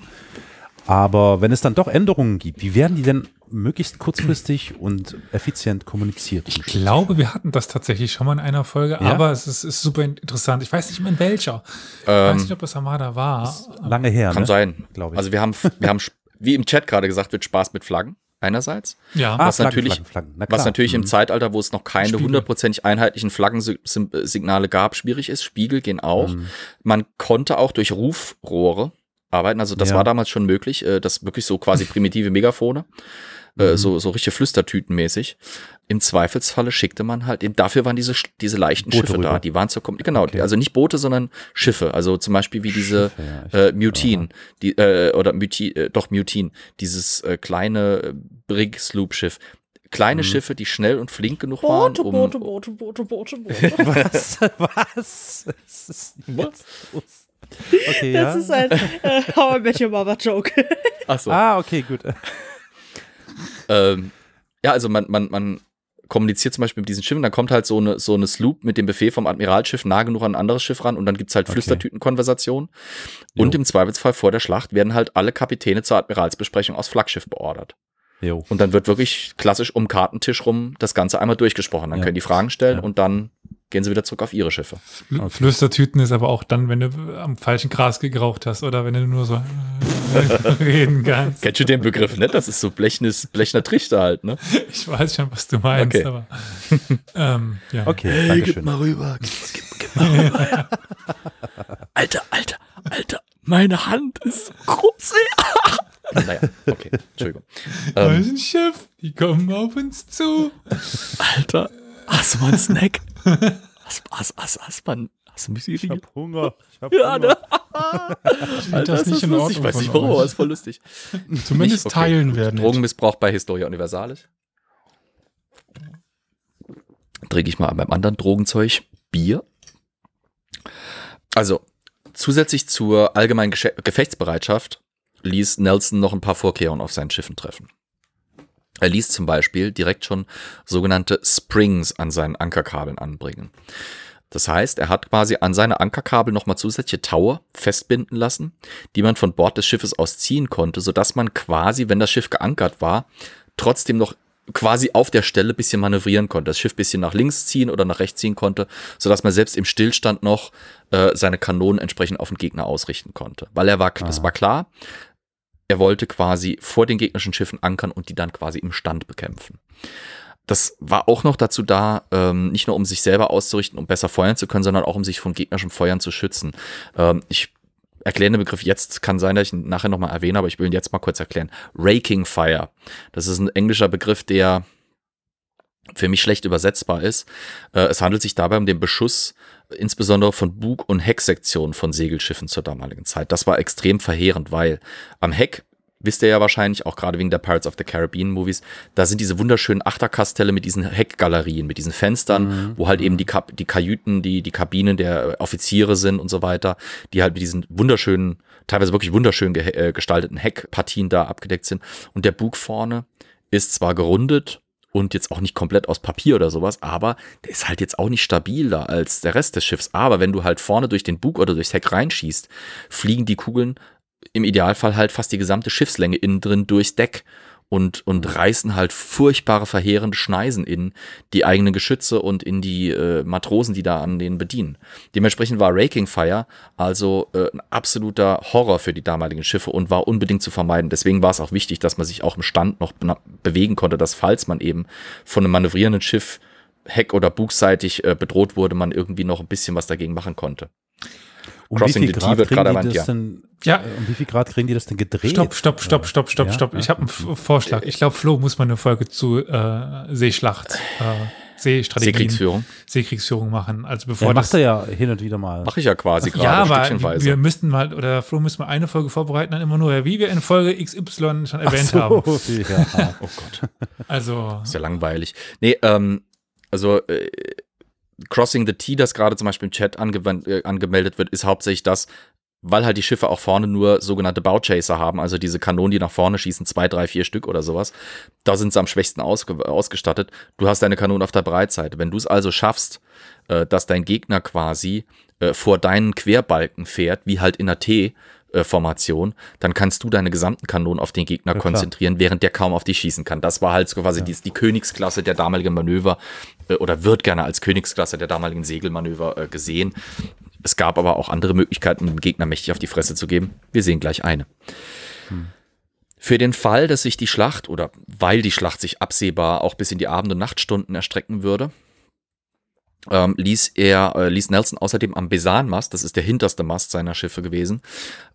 Aber wenn es dann doch Änderungen gibt, wie werden die denn möglichst kurzfristig und effizient kommuniziert? Ich glaube, wir hatten das tatsächlich schon mal in einer Folge, Ja? aber es ist, ist super interessant. Ich weiß nicht mehr in welcher. Ich weiß nicht, ob das Armada war. Lange her, Kann ne? sein. Glaub ich. Also wir haben, wir haben, wie im Chat gerade gesagt wird, Spaß mit Flaggen einerseits. Ja, Ah, was Flaggen, natürlich- Flaggen, Flaggen. Na Was natürlich im Mhm. Zeitalter, wo es noch keine Spiegel. hundertprozentig einheitlichen Flaggensignale gab, schwierig ist. Spiegel gehen auch. Mhm. Man konnte auch durch Rufrohre arbeiten. Also das Ja. war damals schon möglich. äh, Das wirklich so quasi (laughs) primitive Megafone. äh, Mhm. So, so richtige Flüstertütenmäßig. Im Zweifelsfalle schickte man halt, eben dafür waren diese, diese leichten Boote Schiffe da. rüber. Die waren zur Genau, Okay. also nicht Boote, sondern Schiffe. Also zum Beispiel wie diese Schiffe, ja, äh, Mutin, die, äh, oder Mutin, äh, doch Mutin, dieses äh, kleine äh, Brig-Sloop-Schiff. Kleine Mhm. Schiffe, die schnell und flink genug waren, Boote, um, Boote, Boote, Boote, Boote, Boote. (laughs) (laughs) Was? Was? Was ist los? Okay, Das ja. ist ein äh, How I Met Your Mother Joke. (laughs) Ach so. Ah, okay, gut. Ähm, ja, also man, man, man kommuniziert zum Beispiel mit diesen Schiffen, dann kommt halt so eine, so eine Sloop mit dem Befehl vom Admiralschiff nah genug an ein anderes Schiff ran und dann gibt's halt Okay. Flüstertütenkonversationen. Und im Zweifelsfall vor der Schlacht werden halt alle Kapitäne zur Admiralsbesprechung aus Flaggschiff beordert. Jo. Und dann wird wirklich klassisch um Kartentisch rum das Ganze einmal durchgesprochen. Dann Ja. können die Fragen stellen Ja. und dann gehen sie wieder zurück auf ihre Schiffe. Fl- Flüstertüten ist aber auch dann, wenn du am falschen Gras geraucht hast oder wenn du nur so äh, (laughs) reden kannst. Kennst du den Begriff, ne? Das ist so blechnes, blechner Trichter halt, ne? Ich weiß schon, was du meinst, Okay. aber (laughs) ähm, ja. Okay, danke schön. rüber. Alter, Alter, Alter, meine Hand ist groß. (laughs) naja, okay, Entschuldigung. Da Ähm, ist ein Schiff, die kommen auf uns zu. Alter, hast du mal einen Snack? Hast, hast, hast, man, hast du Müsli? Ich hab Hunger. Ich hab Ja, Hunger. ne? Ich finde das nicht in lustig. Ordnung. Ich weiß nicht warum, aber ist voll lustig. Zumindest Nicht? Okay, teilen gut. werden. Drogenmissbrauch bei Historia Universalis. Trinke ich mal beim anderen Drogenzeug Bier. Also, zusätzlich zur allgemeinen Gefechtsbereitschaft ließ Nelson noch ein paar Vorkehrungen auf seinen Schiffen treffen. Er ließ zum Beispiel direkt schon sogenannte Springs an seinen Ankerkabeln anbringen. Das heißt, er hat quasi an seine Ankerkabel nochmal zusätzliche Tower festbinden lassen, die man von Bord des Schiffes aus ziehen konnte, sodass man quasi, wenn das Schiff geankert war, trotzdem noch quasi auf der Stelle ein bisschen manövrieren konnte, das Schiff ein bisschen nach links ziehen oder nach rechts ziehen konnte, sodass man selbst im Stillstand noch äh, seine Kanonen entsprechend auf den Gegner ausrichten konnte. Weil er war, es war klar, er wollte quasi vor den gegnerischen Schiffen ankern und die dann quasi im Stand bekämpfen. Das war auch noch dazu da, ähm, nicht nur um sich selber auszurichten, um besser feuern zu können, sondern auch um sich von gegnerischen Feuern zu schützen. Ähm, ich erkläre den Begriff jetzt, kann sein, dass ich ihn nachher nochmal erwähne, aber ich will ihn jetzt mal kurz erklären. Raking Fire. Das ist ein englischer Begriff, der für mich schlecht übersetzbar ist. Äh, es handelt sich dabei um den Beschuss insbesondere von Bug- und Hecksektionen von Segelschiffen zur damaligen Zeit. Das war extrem verheerend, weil am Heck wisst ihr ja wahrscheinlich, auch gerade wegen der Pirates of the Caribbean Movies, da sind diese wunderschönen Achterkastelle mit diesen Heckgalerien, mit diesen Fenstern, wo halt eben die, Kap die Kajüten, die, die Kabinen der Offiziere sind und so weiter, die halt mit diesen wunderschönen, teilweise wirklich wunderschön ge äh, gestalteten Heckpartien da abgedeckt sind. Und der Bug vorne ist zwar gerundet und jetzt auch nicht komplett aus Papier oder sowas, aber der ist halt jetzt auch nicht stabiler als der Rest des Schiffs. Aber wenn du halt vorne durch den Bug oder durchs Heck reinschießt, fliegen die Kugeln im Idealfall halt fast die gesamte Schiffslänge innen drin durchs Deck und, und reißen halt furchtbare, verheerende Schneisen in die eigenen Geschütze und in die äh, Matrosen, die da an denen bedienen. Dementsprechend war Raking Fire also äh, ein absoluter Horror für die damaligen Schiffe und war unbedingt zu vermeiden. Deswegen war es auch wichtig, dass man sich auch im Stand noch bewegen konnte, dass falls man eben von einem manövrierenden Schiff heck- oder bugseitig äh, bedroht wurde, man irgendwie noch ein bisschen was dagegen machen konnte. Um Crossing wie viel the T Grad wird kriegen gerade die erwähnt, das ja. denn, Ja. äh, um wie viel Grad kriegen die das denn gedreht? Stopp, stopp, stopp, stopp, stopp, Ja, stopp. ja. Ich habe einen Vorschlag. Ich glaube, Flo muss mal eine Folge zu äh, Seeschlacht, äh, Seestrategien, Seekriegsführung. Seekriegsführung machen. Also bevor Ja, das, macht er ja hin und wieder mal. Mache ich ja quasi gerade, ja, aber wir müssten mal, oder Flo müssen mal eine Folge vorbereiten, dann immer nur, wie wir in Folge XY schon erwähnt haben. (laughs) ja. oh Gott. Also, Ist ja langweilig. Nee, ähm, also äh, Crossing the T, das gerade zum Beispiel im Chat äh, angemeldet wird, ist hauptsächlich das, weil halt die Schiffe auch vorne nur sogenannte Bowchaser haben, also diese Kanonen, die nach vorne schießen, zwei, drei, vier Stück oder sowas. Da sind sie am schwächsten ausge ausgestattet. Du hast deine Kanonen auf der Breitseite. Wenn du es also schaffst, äh, dass dein Gegner quasi äh, vor deinen Querbalken fährt, wie halt in der T, äh, Formation, dann kannst du deine gesamten Kanonen auf den Gegner klar. konzentrieren, während der kaum auf dich schießen kann. Das war halt so quasi die, die Königsklasse der damaligen Manöver äh, oder wird gerne als Königsklasse der damaligen Segelmanöver äh, gesehen. Es gab aber auch andere Möglichkeiten, dem Gegner mächtig auf die Fresse zu geben. Wir sehen gleich eine. Für den Fall, dass sich die Schlacht oder weil die Schlacht sich absehbar auch bis in die Abend- und Nachtstunden erstrecken würde, ähm, ließ er, äh, ließ Nelson außerdem am Besanmast, das ist der hinterste Mast seiner Schiffe gewesen,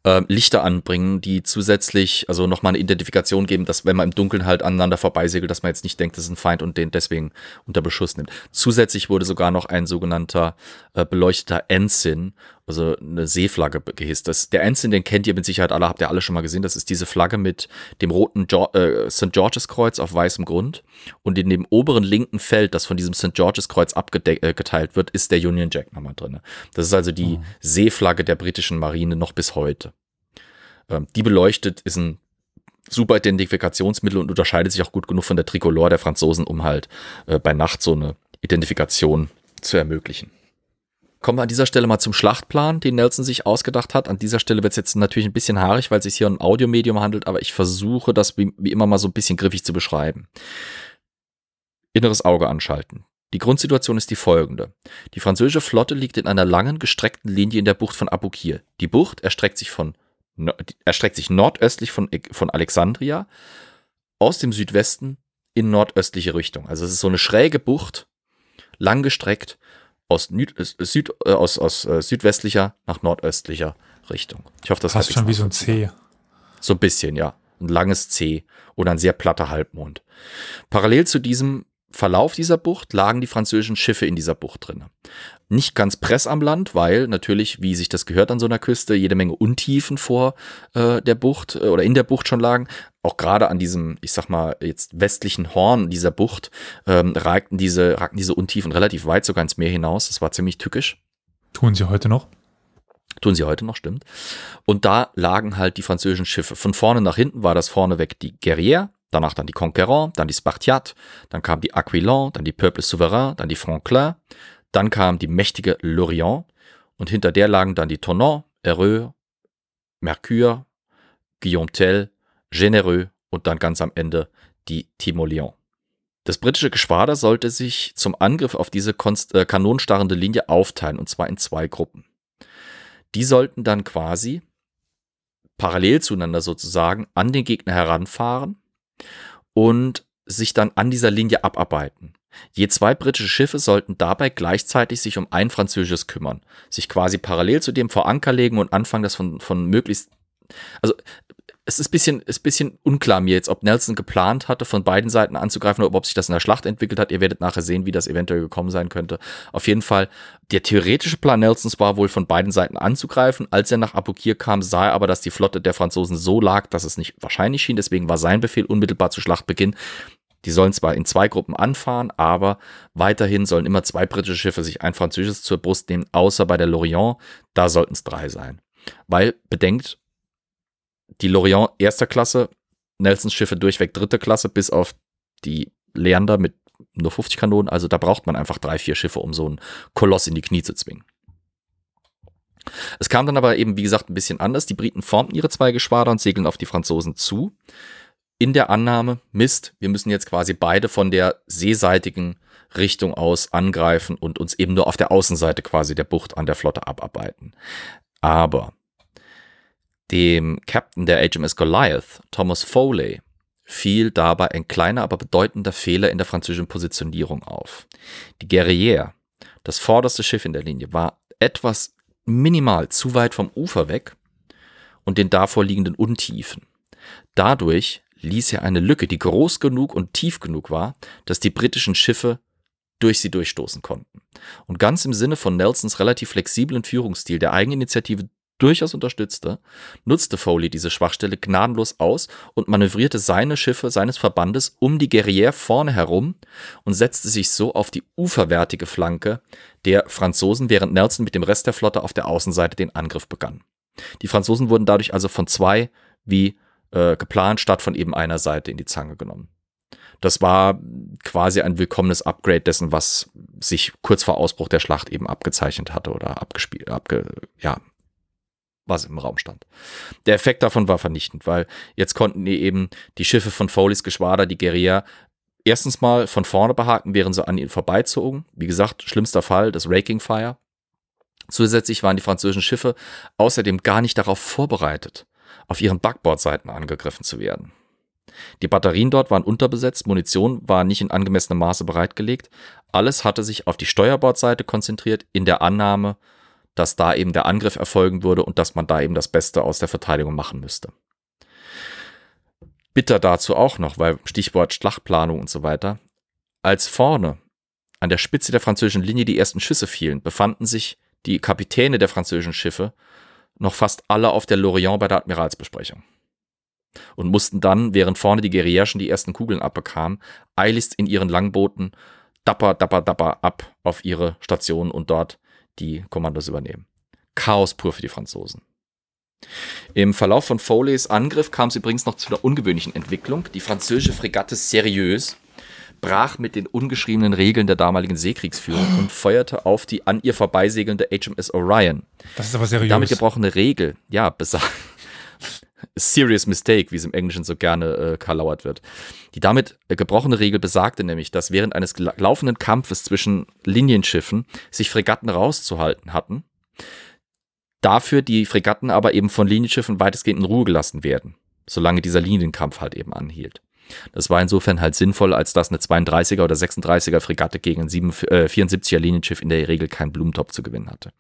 ähm, Lichter anbringen, die zusätzlich, also nochmal eine Identifikation geben, dass wenn man im Dunkeln halt aneinander vorbeisegelt, dass man jetzt nicht denkt, das ist ein Feind und den deswegen unter Beschuss nimmt. Zusätzlich wurde sogar noch ein sogenannter äh, beleuchteter Ensign, also eine Seeflagge gehisst. Das, der Ensign, den kennt ihr mit Sicherheit alle, habt ihr alle schon mal gesehen. Das ist diese Flagge mit dem roten jo äh, St. George's Kreuz auf weißem Grund. Und in dem oberen linken Feld, das von diesem St. George's Kreuz abgeteilt wird, ist der Union Jack nochmal drin. Das ist also die Seeflagge der britischen Marine noch bis heute. Ähm, die beleuchtet, ist ein super Identifikationsmittel und unterscheidet sich auch gut genug von der Tricolore der Franzosen, um halt äh, bei Nacht so eine Identifikation zu ermöglichen. Kommen wir an dieser Stelle mal zum Schlachtplan, den Nelson sich ausgedacht hat. An dieser Stelle wird es jetzt natürlich ein bisschen haarig, weil es sich hier um ein Audiomedium handelt, aber ich versuche das wie, wie immer mal so ein bisschen griffig zu beschreiben. Inneres Auge anschalten. Die Grundsituation ist die folgende. Die französische Flotte liegt in einer langen, gestreckten Linie in der Bucht von Abukir. Die Bucht erstreckt sich, von, erstreckt sich nordöstlich von, von Alexandria aus dem Südwesten in nordöstliche Richtung. Also es ist so eine schräge Bucht, langgestreckt aus, äh, Süd, äh, aus, aus äh, südwestlicher nach nordöstlicher Richtung. Ich hoffe, das halbwegs schon wie so ein. C. So ein bisschen, ja. Ein langes C oder ein sehr platter Halbmond. Parallel zu diesem Verlauf dieser Bucht lagen die französischen Schiffe in dieser Bucht drin. Nicht ganz press am Land, weil natürlich, wie sich das gehört an so einer Küste, jede Menge Untiefen vor äh, der Bucht äh, oder in der Bucht schon lagen. Auch gerade an diesem, ich sag mal, jetzt westlichen Horn dieser Bucht ähm, ragten, diese, ragten diese Untiefen relativ weit sogar ins Meer hinaus. Das war ziemlich tückisch. Tun sie heute noch? Tun sie heute noch, stimmt. Und da lagen halt die französischen Schiffe. Von vorne nach hinten war das vorneweg die Guerrière, danach dann die Conquérant, dann die Spartiate, dann kam die Aquilon, dann die Peuple Souverain, dann die Franklin, dann kam die mächtige Lorient und hinter der lagen dann die Tonnant, Heureux, Mercure, Guillaume Tell, Généreux und dann ganz am Ende die Timoleon. Das britische Geschwader sollte sich zum Angriff auf diese konst äh, kanonstarrende Linie aufteilen, und zwar in zwei Gruppen. Die sollten dann quasi parallel zueinander sozusagen an den Gegner heranfahren und sich dann an dieser Linie abarbeiten. Je zwei britische Schiffe sollten dabei gleichzeitig sich um ein französisches kümmern, sich quasi parallel zu dem vor Anker legen und anfangen, das von, von möglichst. Also es ist ein bisschen, ist bisschen unklar mir jetzt, ob Nelson geplant hatte, von beiden Seiten anzugreifen oder ob sich das in der Schlacht entwickelt hat. Ihr werdet nachher sehen, wie das eventuell gekommen sein könnte. Auf jeden Fall, der theoretische Plan Nelsons war wohl von beiden Seiten anzugreifen. Als er nach Abukir kam, sah er aber, dass die Flotte der Franzosen so lag, dass es nicht wahrscheinlich schien. Deswegen war sein Befehl unmittelbar zu Schlachtbeginn. Die sollen zwar in zwei Gruppen anfahren, aber weiterhin sollen immer zwei britische Schiffe sich ein französisches zur Brust nehmen, außer bei der Lorient. Da sollten es drei sein. Weil, bedenkt, die Lorient erster Klasse, Nelsons Schiffe durchweg dritte Klasse, bis auf die Leander mit nur 50 Kanonen. Also da braucht man einfach drei, vier Schiffe, um so einen Koloss in die Knie zu zwingen. Es kam dann aber eben, wie gesagt, ein bisschen anders. Die Briten formten ihre zwei Geschwader und segeln auf die Franzosen zu. In der Annahme, Mist, wir müssen jetzt quasi beide von der seeseitigen Richtung aus angreifen und uns eben nur auf der Außenseite quasi der Bucht an der Flotte abarbeiten. Aber dem Captain der HMS Goliath, Thomas Foley, fiel dabei ein kleiner, aber bedeutender Fehler in der französischen Positionierung auf. Die Guerrière, das vorderste Schiff in der Linie, war etwas minimal zu weit vom Ufer weg und den davor liegenden Untiefen. Dadurch ließ er eine Lücke, die groß genug und tief genug war, dass die britischen Schiffe durch sie durchstoßen konnten. Und ganz im Sinne von Nelsons relativ flexiblen Führungsstil, der Eigeninitiative durchaus unterstützte, nutzte Foley diese Schwachstelle gnadenlos aus und manövrierte seine Schiffe seines Verbandes um die Guerrière vorne herum und setzte sich so auf die uferwärtige Flanke der Franzosen, während Nelson mit dem Rest der Flotte auf der Außenseite den Angriff begann. Die Franzosen wurden dadurch also von zwei, wie äh, geplant, statt von eben einer Seite in die Zange genommen. Das war quasi ein willkommenes Upgrade dessen, was sich kurz vor Ausbruch der Schlacht eben abgezeichnet hatte oder abgespielt, abge, ja, was im Raum stand. Der Effekt davon war vernichtend, weil jetzt konnten die eben die Schiffe von Foleys Geschwader, die Guerilla, erstens mal von vorne behaken, während sie an ihnen vorbeizogen. Wie gesagt, schlimmster Fall, das Raking Fire. Zusätzlich waren die französischen Schiffe außerdem gar nicht darauf vorbereitet, auf ihren Backbordseiten angegriffen zu werden. Die Batterien dort waren unterbesetzt, Munition war nicht in angemessenem Maße bereitgelegt. Alles hatte sich auf die Steuerbordseite konzentriert, in der Annahme, dass da eben der Angriff erfolgen würde und dass man da eben das Beste aus der Verteidigung machen müsste. Bitter dazu auch noch, weil Stichwort Schlachtplanung und so weiter. Als vorne an der Spitze der französischen Linie die ersten Schüsse fielen, befanden sich die Kapitäne der französischen Schiffe noch fast alle auf der Lorient bei der Admiralsbesprechung und mussten dann, während vorne die Guerilleren die ersten Kugeln abbekamen, eiligst in ihren Langbooten dapper, dapper, dapper ab auf ihre Station und dort die Kommandos übernehmen. Chaos pur für die Franzosen. Im Verlauf von Foleys Angriff kam es übrigens noch zu einer ungewöhnlichen Entwicklung. Die französische Fregatte Sérieux brach mit den ungeschriebenen Regeln der damaligen Seekriegsführung (gasps) und feuerte auf die an ihr vorbeisegelnde HMS Orion. Das ist aber seriös. Damit gebrochene Regel, ja, besagt. Serious Mistake, wie es im Englischen so gerne äh, kalauert wird. Die damit äh, gebrochene Regel besagte nämlich, dass während eines laufenden Kampfes zwischen Linienschiffen sich Fregatten rauszuhalten hatten, dafür die Fregatten aber eben von Linienschiffen weitestgehend in Ruhe gelassen werden, solange dieser Linienkampf halt eben anhielt. Das war insofern halt sinnvoll, als dass eine 32er oder 36er Fregatte gegen ein 74er Linienschiff in der Regel keinen Blumentopf zu gewinnen hatte.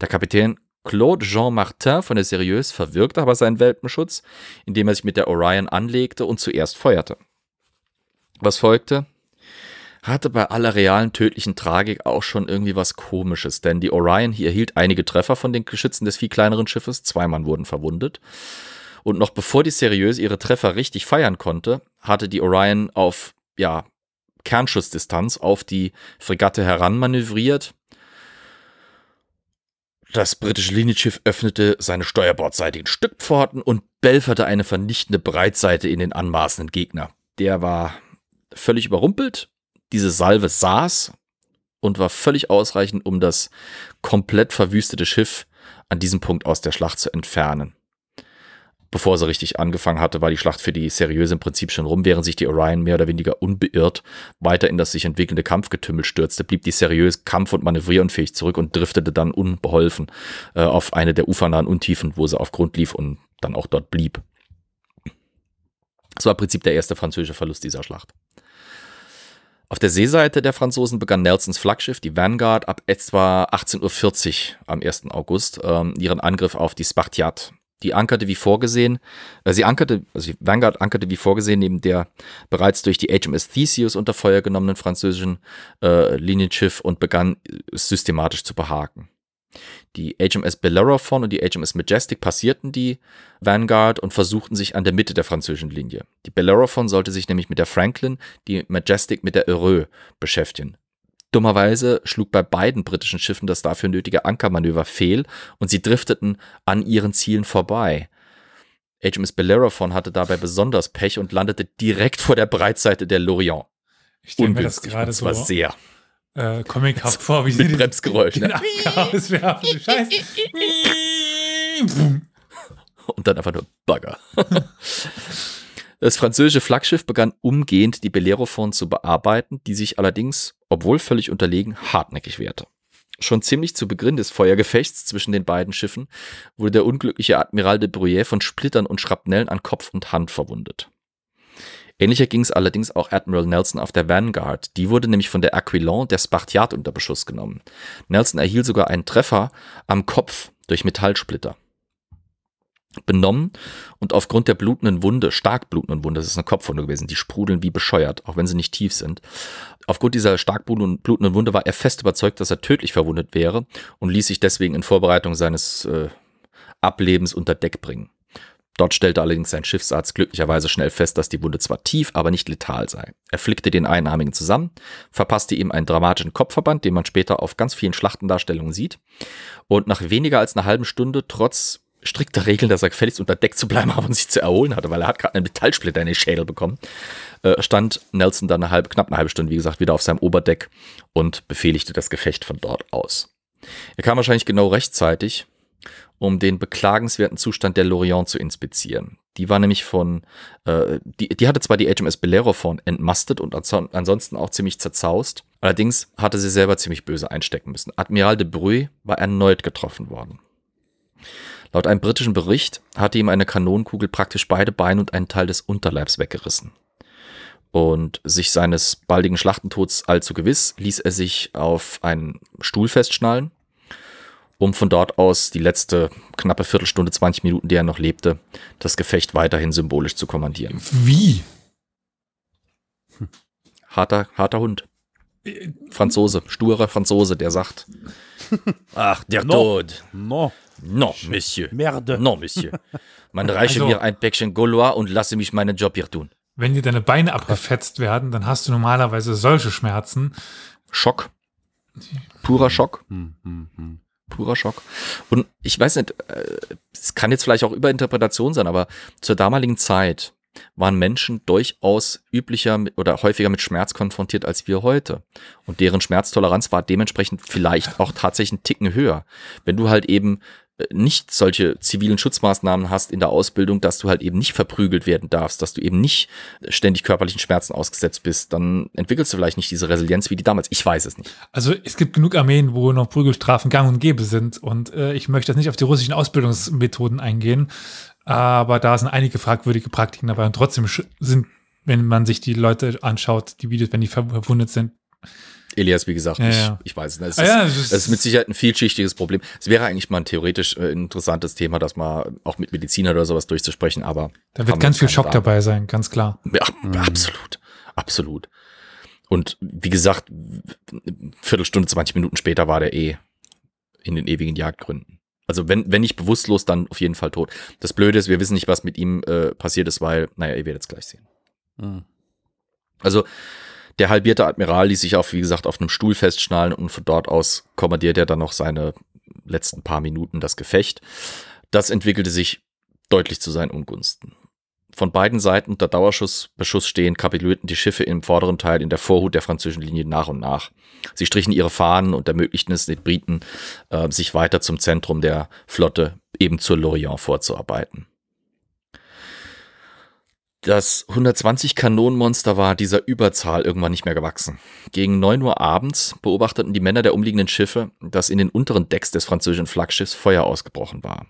Der Kapitän Claude Jean Martin von der Serieuse verwirkte aber seinen Welpenschutz, indem er sich mit der Orion anlegte und zuerst feuerte. Was folgte? Hatte bei aller realen tödlichen Tragik auch schon irgendwie was Komisches, denn die Orion hier erhielt einige Treffer von den Geschützen des viel kleineren Schiffes, zwei Mann wurden verwundet. Und noch bevor die Serieuse ihre Treffer richtig feiern konnte, hatte die Orion auf, ja, Kernschussdistanz auf die Fregatte heranmanövriert das britische Linienschiff öffnete seine steuerbordseitigen Stückpforten und belferte eine vernichtende Breitseite in den anmaßenden Gegner. Der war völlig überrumpelt. Diese Salve saß und war völlig ausreichend, um das komplett verwüstete Schiff an diesem Punkt aus der Schlacht zu entfernen bevor sie richtig angefangen hatte, war die Schlacht für die seriöse im Prinzip schon rum. Während sich die Orion mehr oder weniger unbeirrt weiter in das sich entwickelnde Kampfgetümmel stürzte, blieb die seriös kampf- und manövrierunfähig zurück und driftete dann unbeholfen äh, auf eine der ufernahen Untiefen, wo sie auf Grund lief und dann auch dort blieb. Das war im Prinzip der erste französische Verlust dieser Schlacht. Auf der Seeseite der Franzosen begann Nelsons Flaggschiff, die Vanguard, ab etwa 18.40 Uhr am 1. August ähm, ihren Angriff auf die Spartiate. Die ankerte wie vorgesehen, äh, sie ankerte, also Vanguard ankerte wie vorgesehen neben der bereits durch die HMS Theseus unter Feuer genommenen französischen äh, Linienschiff und begann es systematisch zu behaken. Die HMS Bellerophon und die HMS Majestic passierten die Vanguard und versuchten sich an der Mitte der französischen Linie. Die Bellerophon sollte sich nämlich mit der Franklin, die Majestic mit der Heureux beschäftigen. Dummerweise schlug bei beiden britischen Schiffen das dafür nötige Ankermanöver fehl und sie drifteten an ihren Zielen vorbei. HMS Bellerophon hatte dabei besonders Pech und landete direkt vor der Breitseite der Lorient. Ich stelle mir das gerade so sehr. Äh, comichaft vor, wie Mit sie Bremsgeräuschen. den Anker auswerfen. (laughs) Scheiße. und dann einfach nur Bagger. (laughs) Das französische Flaggschiff begann umgehend die Bellerophon zu bearbeiten, die sich allerdings, obwohl völlig unterlegen, hartnäckig wehrte. Schon ziemlich zu Beginn des Feuergefechts zwischen den beiden Schiffen wurde der unglückliche Admiral de Bruyère von Splittern und Schrapnellen an Kopf und Hand verwundet. Ähnlicher ging es allerdings auch Admiral Nelson auf der Vanguard. Die wurde nämlich von der Aquilon der Spartiate unter Beschuss genommen. Nelson erhielt sogar einen Treffer am Kopf durch Metallsplitter benommen und aufgrund der blutenden Wunde, stark blutenden Wunde, das ist eine Kopfwunde gewesen, die sprudeln wie bescheuert, auch wenn sie nicht tief sind. Aufgrund dieser stark blutenden Wunde war er fest überzeugt, dass er tödlich verwundet wäre und ließ sich deswegen in Vorbereitung seines äh, Ablebens unter Deck bringen. Dort stellte allerdings sein Schiffsarzt glücklicherweise schnell fest, dass die Wunde zwar tief, aber nicht letal sei. Er flickte den Einarmigen zusammen, verpasste ihm einen dramatischen Kopfverband, den man später auf ganz vielen Schlachtendarstellungen sieht, und nach weniger als einer halben Stunde, trotz strikter Regeln, dass er gefälligst unter Deck zu bleiben (laughs) habe und sich zu erholen hatte, weil er hat gerade einen Metallsplitter in den Schädel bekommen, äh, stand Nelson dann eine halbe, knapp eine halbe Stunde, wie gesagt, wieder auf seinem Oberdeck und befehligte das Gefecht von dort aus. Er kam wahrscheinlich genau rechtzeitig, um den beklagenswerten Zustand der Lorient zu inspizieren. Die war nämlich von, äh, die, die hatte zwar die HMS Bellerophon entmastet und ansonsten auch ziemlich zerzaust, allerdings hatte sie selber ziemlich böse einstecken müssen. Admiral de Bruy war erneut getroffen worden. Laut einem britischen Bericht hatte ihm eine Kanonenkugel praktisch beide Beine und einen Teil des Unterleibs weggerissen. Und sich seines baldigen Schlachtentods allzu gewiss, ließ er sich auf einen Stuhl festschnallen, um von dort aus die letzte knappe Viertelstunde, 20 Minuten, die er noch lebte, das Gefecht weiterhin symbolisch zu kommandieren. Wie? Harter, harter Hund. Franzose, sturer Franzose, der sagt, ach, der No. Tod. No. Non, Monsieur. Merde. Non, Monsieur. Man reiche Also- mir ein Päckchen Gaulois und lasse mich meinen Job hier tun. Wenn dir deine Beine abgefetzt werden, dann hast du normalerweise solche Schmerzen. Schock. Purer Schock. Hm, hm, hm. Purer Schock. Und ich weiß nicht, äh, es kann jetzt vielleicht auch Überinterpretation sein, aber zur damaligen Zeit waren Menschen durchaus üblicher oder häufiger mit Schmerz konfrontiert als wir heute. Und deren Schmerztoleranz war dementsprechend vielleicht auch tatsächlich einen Ticken höher. Wenn du halt eben nicht solche zivilen Schutzmaßnahmen hast in der Ausbildung, dass du halt eben nicht verprügelt werden darfst, dass du eben nicht ständig körperlichen Schmerzen ausgesetzt bist, dann entwickelst du vielleicht nicht diese Resilienz wie die damals. Ich weiß es nicht. Also es gibt genug Armeen, wo noch Prügelstrafen gang und gäbe sind. Und äh, ich möchte jetzt nicht auf die russischen Ausbildungsmethoden eingehen. Aber da sind einige fragwürdige Praktiken dabei. Und trotzdem sind wenn man sich die Leute anschaut, die Videos, wenn die ver- verwundet sind. Elias, wie gesagt, Ja, ich, ja. ich weiß es nicht. Es Ah ist, ja, es ist- ist mit Sicherheit ein vielschichtiges Problem. Es wäre eigentlich mal ein theoretisch äh, interessantes Thema, das mal auch mit Medizinern oder sowas durchzusprechen, aber Da wird wir ganz viel Schock da. dabei sein, ganz klar. Ja, absolut. Absolut. Und wie gesagt, Viertelstunde, 20 Minuten später war der eh in den ewigen Jagdgründen. Also wenn, wenn nicht bewusstlos, dann auf jeden Fall tot. Das Blöde ist, wir wissen nicht, was mit ihm äh, passiert ist, weil, naja, ihr werdet es gleich sehen. Mhm. Also der halbierte Admiral ließ sich auch, wie gesagt, auf einem Stuhl festschnallen und von dort aus kommandiert er dann noch seine letzten paar Minuten das Gefecht. Das entwickelte sich deutlich zu seinen Ungunsten. Von beiden Seiten unter Dauerschussbeschuss stehen, kapitulierten die Schiffe im vorderen Teil in der Vorhut der französischen Linie nach und nach. Sie strichen ihre Fahnen und ermöglichten es den Briten, äh, sich weiter zum Zentrum der Flotte, eben zur Lorient, vorzuarbeiten. Das 120-Kanonenmonster war dieser Überzahl irgendwann nicht mehr gewachsen. Gegen 9 Uhr abends beobachteten die Männer der umliegenden Schiffe, dass in den unteren Decks des französischen Flaggschiffs Feuer ausgebrochen war,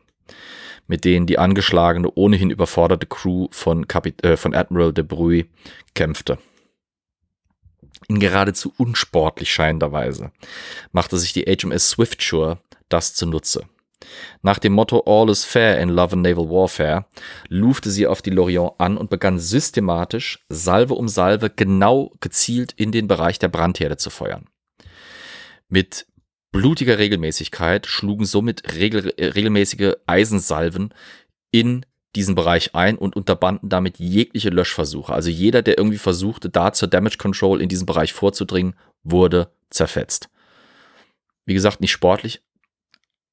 mit denen die angeschlagene, ohnehin überforderte Crew von, Kapit äh, von Admiral de Bruy kämpfte. In geradezu unsportlich scheinender Weise machte sich die HMS Swiftsure das zunutze. Nach dem Motto All is fair in Love and Naval Warfare lufte sie auf die Lorient an und begann systematisch, Salve um Salve, genau gezielt in den Bereich der Brandherde zu feuern. Mit blutiger Regelmäßigkeit schlugen somit regel äh, regelmäßige Eisensalven in diesen Bereich ein und unterbanden damit jegliche Löschversuche. Also jeder, der irgendwie versuchte, da zur Damage Control in diesen Bereich vorzudringen, wurde zerfetzt. Wie gesagt, nicht sportlich,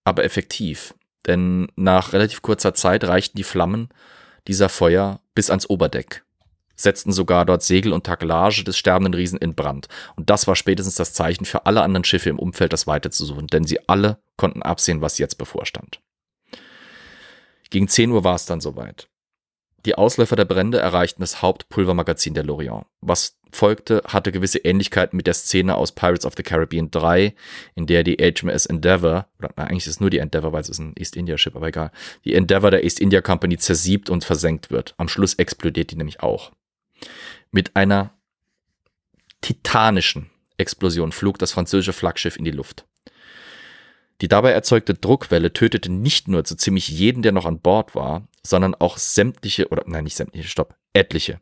aber effektiv. Denn nach relativ kurzer Zeit reichten die Flammen dieser Feuer bis ans Oberdeck, setzten sogar dort Segel und Takelage des sterbenden Riesen in Brand. Und das war spätestens das Zeichen für alle anderen Schiffe im Umfeld, das Weite zu suchen, denn sie alle konnten absehen, was jetzt bevorstand. Gegen 10 Uhr war es dann soweit. Die Ausläufer der Brände erreichten das Hauptpulvermagazin der Lorient. Was folgte, hatte gewisse Ähnlichkeiten mit der Szene aus Pirates of the Caribbean 3, in der die HMS Endeavour, oder na, eigentlich ist es nur die Endeavour, weil es ist ein East India Ship, aber egal, die Endeavour der East India Company zersiebt und versenkt wird. Am Schluss explodiert die nämlich auch. Mit einer titanischen Explosion flog das französische Flaggschiff in die Luft. Die dabei erzeugte Druckwelle tötete nicht nur so ziemlich jeden, der noch an Bord war, sondern auch sämtliche, oder nein, nicht sämtliche, stopp, etliche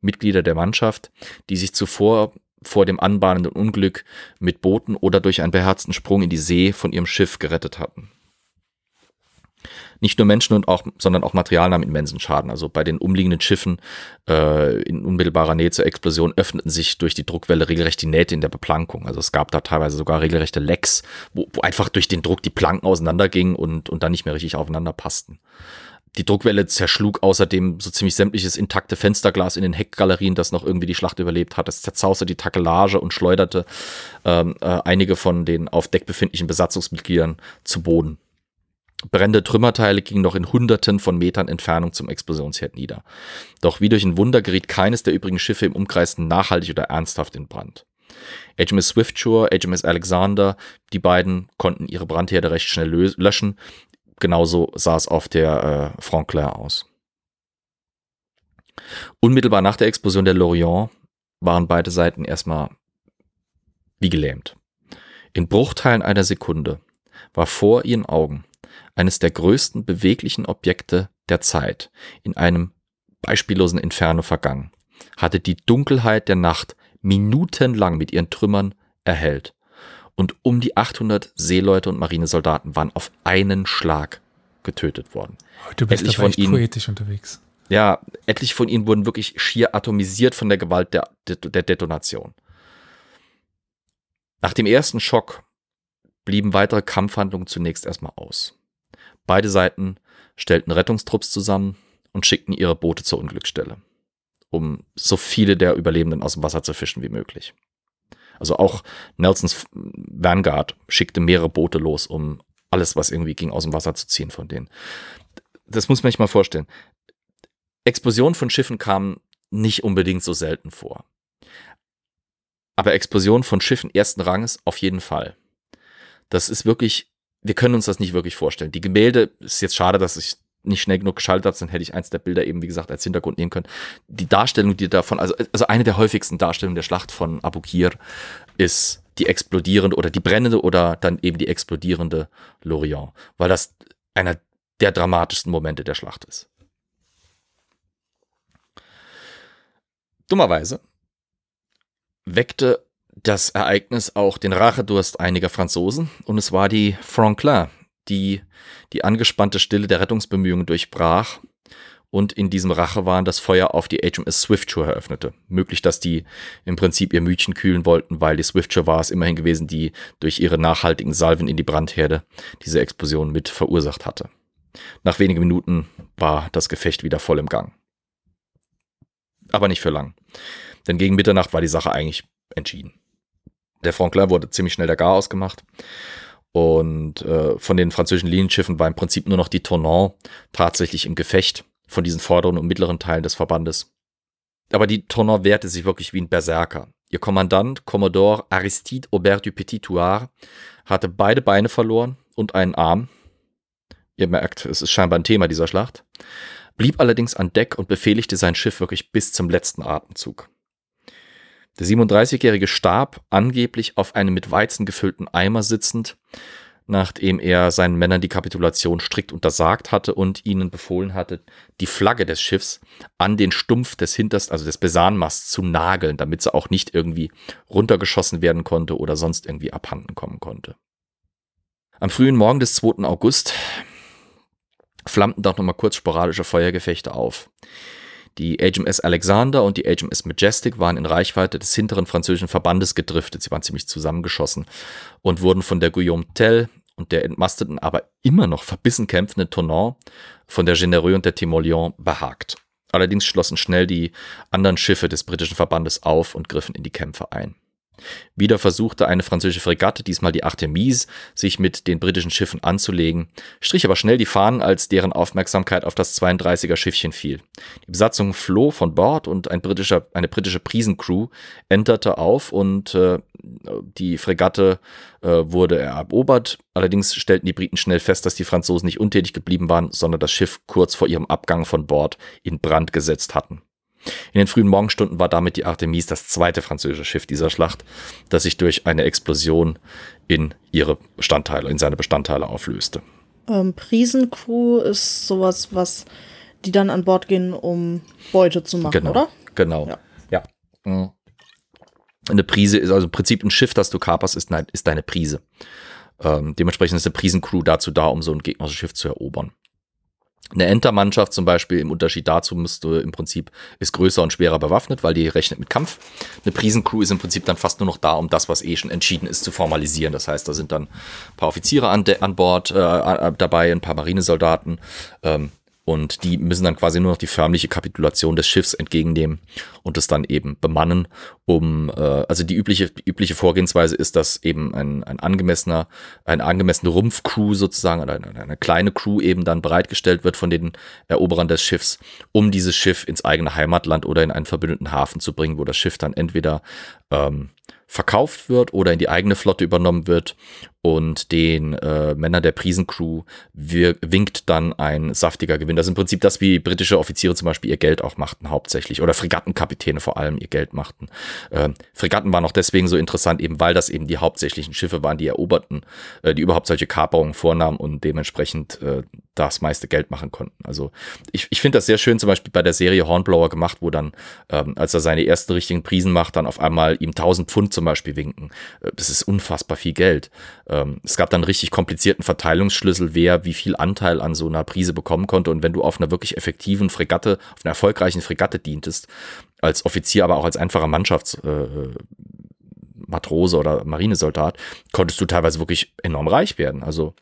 Mitglieder der Mannschaft, die sich zuvor vor dem anbahnenden Unglück mit Booten oder durch einen beherzten Sprung in die See von ihrem Schiff gerettet hatten. Nicht nur Menschen und auch, sondern auch Material nahm immensen Schaden. Also bei den umliegenden Schiffen äh, in unmittelbarer Nähe zur Explosion öffneten sich durch die Druckwelle regelrecht die Nähte in der Beplankung. Also es gab da teilweise sogar regelrechte Lecks, wo, wo einfach durch den Druck die Planken auseinandergingen und, und dann nicht mehr richtig aufeinander passten. Die Druckwelle zerschlug außerdem so ziemlich sämtliches intakte Fensterglas in den Heckgalerien, das noch irgendwie die Schlacht überlebt hat. Es zerzauste die Takelage und schleuderte ähm, äh, einige von den auf Deck befindlichen Besatzungsmitgliedern zu Boden. Brennende Trümmerteile gingen noch in Hunderten von Metern Entfernung zum Explosionsherd nieder. Doch wie durch ein Wunder geriet keines der übrigen Schiffe im Umkreis nachhaltig oder ernsthaft in Brand. HMS Swiftsure, HMS Alexander, die beiden konnten ihre Brandherde recht schnell löschen. Genauso sah es auf der äh, Franklin aus. Unmittelbar nach der Explosion der Lorient waren beide Seiten erstmal wie gelähmt. In Bruchteilen einer Sekunde war vor ihren Augen eines der größten beweglichen Objekte der Zeit in einem beispiellosen Inferno vergangen, hatte die Dunkelheit der Nacht minutenlang mit ihren Trümmern erhellt und um die 800 Seeleute und Marinesoldaten waren auf einen Schlag getötet worden. Du bist Etliche aber von echt ihnen- poetisch unterwegs. Ja, etliche von ihnen wurden wirklich schier atomisiert von der Gewalt der, der, der Detonation. Nach dem ersten Schock blieben weitere Kampfhandlungen zunächst erstmal aus. Beide Seiten stellten Rettungstrupps zusammen und schickten ihre Boote zur Unglücksstelle, um so viele der Überlebenden aus dem Wasser zu fischen wie möglich. Also auch Nelsons Vanguard schickte mehrere Boote los, um alles, was irgendwie ging, aus dem Wasser zu ziehen von denen. Das muss man sich mal vorstellen. Explosionen von Schiffen kamen nicht unbedingt so selten vor. Aber Explosionen von Schiffen ersten Ranges auf jeden Fall. Das ist wirklich, wir können uns das nicht wirklich vorstellen. Die Gemälde, ist jetzt schade, dass ich nicht schnell genug geschaltet habe, dann hätte ich eins der Bilder eben, wie gesagt, als Hintergrund nehmen können. Die Darstellung, die davon, also, also eine der häufigsten Darstellungen der Schlacht von Abu Qir ist die explodierende oder die brennende oder dann eben die explodierende Lorient, weil das einer der dramatischsten Momente der Schlacht ist. Dummerweise weckte das Ereignis auch den Rachedurst einiger Franzosen und es war die Franklin, die die angespannte Stille der Rettungsbemühungen durchbrach und in diesem Rachewahn das Feuer auf die HMS Swiftsure eröffnete. Möglich, dass die im Prinzip ihr Mütchen kühlen wollten, weil die Swiftsure war es immerhin gewesen, die durch ihre nachhaltigen Salven in die Brandherde diese Explosion mit verursacht hatte. Nach wenigen Minuten war das Gefecht wieder voll im Gang. Aber nicht für lang. Denn gegen Mitternacht war die Sache eigentlich entschieden. Der Franklin wurde ziemlich schnell der Garaus gemacht. Und äh, von den französischen Linienschiffen war im Prinzip nur noch die Tournant tatsächlich im Gefecht von diesen vorderen und mittleren Teilen des Verbandes. Aber die Tournant wehrte sich wirklich wie ein Berserker. Ihr Kommandant, Commodore Aristide Aubert du Petit Thouars, hatte beide Beine verloren und einen Arm. Ihr merkt, es ist scheinbar ein Thema dieser Schlacht. Blieb allerdings an Deck und befehligte sein Schiff wirklich bis zum letzten Atemzug. Der 37-Jährige starb angeblich auf einem mit Weizen gefüllten Eimer sitzend, nachdem er seinen Männern die Kapitulation strikt untersagt hatte und ihnen befohlen hatte, die Flagge des Schiffs an den Stumpf des hintersten, also des Besahnmasts zu nageln, damit sie auch nicht irgendwie runtergeschossen werden konnte oder sonst irgendwie abhanden kommen konnte. Am frühen Morgen des 2. August flammten doch nochmal kurz sporadische Feuergefechte auf. Die HMS Alexander und die HMS Majestic waren in Reichweite des hinteren französischen Verbandes gedriftet. Sie waren ziemlich zusammengeschossen und wurden von der Guillaume Tell und der entmasteten, aber immer noch verbissen kämpfenden Tonnant von der Genereux und der Timoleon behagt. Allerdings schlossen schnell die anderen Schiffe des britischen Verbandes auf und griffen in die Kämpfe ein. Wieder versuchte eine französische Fregatte, diesmal die Artemise, sich mit den britischen Schiffen anzulegen, strich aber schnell die Fahnen, als deren Aufmerksamkeit auf das 32er Schiffchen fiel. Die Besatzung floh von Bord und ein britischer, eine britische Prisencrew enterte auf und äh, die Fregatte äh, wurde erobert. Allerdings stellten die Briten schnell fest, dass die Franzosen nicht untätig geblieben waren, sondern das Schiff kurz vor ihrem Abgang von Bord in Brand gesetzt hatten. In den frühen Morgenstunden war damit die Artemis das zweite französische Schiff dieser Schlacht, das sich durch eine Explosion in ihre Bestandteile, in seine Bestandteile auflöste. Ähm, Prisencrew ist sowas, was die dann an Bord gehen, um Beute zu machen, Genau. oder? Genau. Ja. Ja. Mhm. Eine Prise ist also im Prinzip ein Schiff, das du kaperst, ist, ist deine Prise. Ähm, dementsprechend ist eine Prisencrew dazu da, um so ein gegnerisches Schiff zu erobern. Eine Entermannschaft zum Beispiel, im Unterschied dazu, müsste im Prinzip, ist größer und schwerer bewaffnet, weil die rechnet mit Kampf. Eine Prisencrew ist im Prinzip dann fast nur noch da, um das, was eh schon entschieden ist, zu formalisieren. Das heißt, da sind dann ein paar Offiziere an, an Bord äh, dabei, ein paar Marinesoldaten. Ähm, und die müssen dann quasi nur noch die förmliche Kapitulation des Schiffs entgegennehmen und es dann eben bemannen, um, äh, also die übliche, die übliche Vorgehensweise ist, dass eben ein, ein angemessener, eine angemessene Rumpfcrew sozusagen, oder eine, eine kleine Crew eben dann bereitgestellt wird von den Eroberern des Schiffs, um dieses Schiff ins eigene Heimatland oder in einen verbündeten Hafen zu bringen, wo das Schiff dann entweder ähm, verkauft wird oder in die eigene Flotte übernommen wird und den äh, Männern der Prisencrew winkt dann ein saftiger Gewinn. Das ist im Prinzip das, wie britische Offiziere zum Beispiel ihr Geld auch machten hauptsächlich oder Fregattenkapitäne vor allem ihr Geld machten. Ähm, Fregatten waren auch deswegen so interessant, eben weil das eben die hauptsächlichen Schiffe waren, die eroberten, äh, die überhaupt solche Kaperungen vornahmen und dementsprechend äh, das meiste Geld machen konnten. Also ich, ich finde das sehr schön, zum Beispiel bei der Serie Hornblower gemacht, wo dann, ähm, als er seine ersten richtigen Prisen macht, dann auf einmal ihm 1000 Pfund zum Beispiel winken. Äh, das ist unfassbar viel Geld. Ähm, es gab dann richtig komplizierten Verteilungsschlüssel, wer wie viel Anteil an so einer Prise bekommen konnte. Und wenn du auf einer wirklich effektiven Fregatte, auf einer erfolgreichen Fregatte dientest, als Offizier, aber auch als einfacher Mannschafts, äh, oder Marinesoldat, konntest du teilweise wirklich enorm reich werden. Also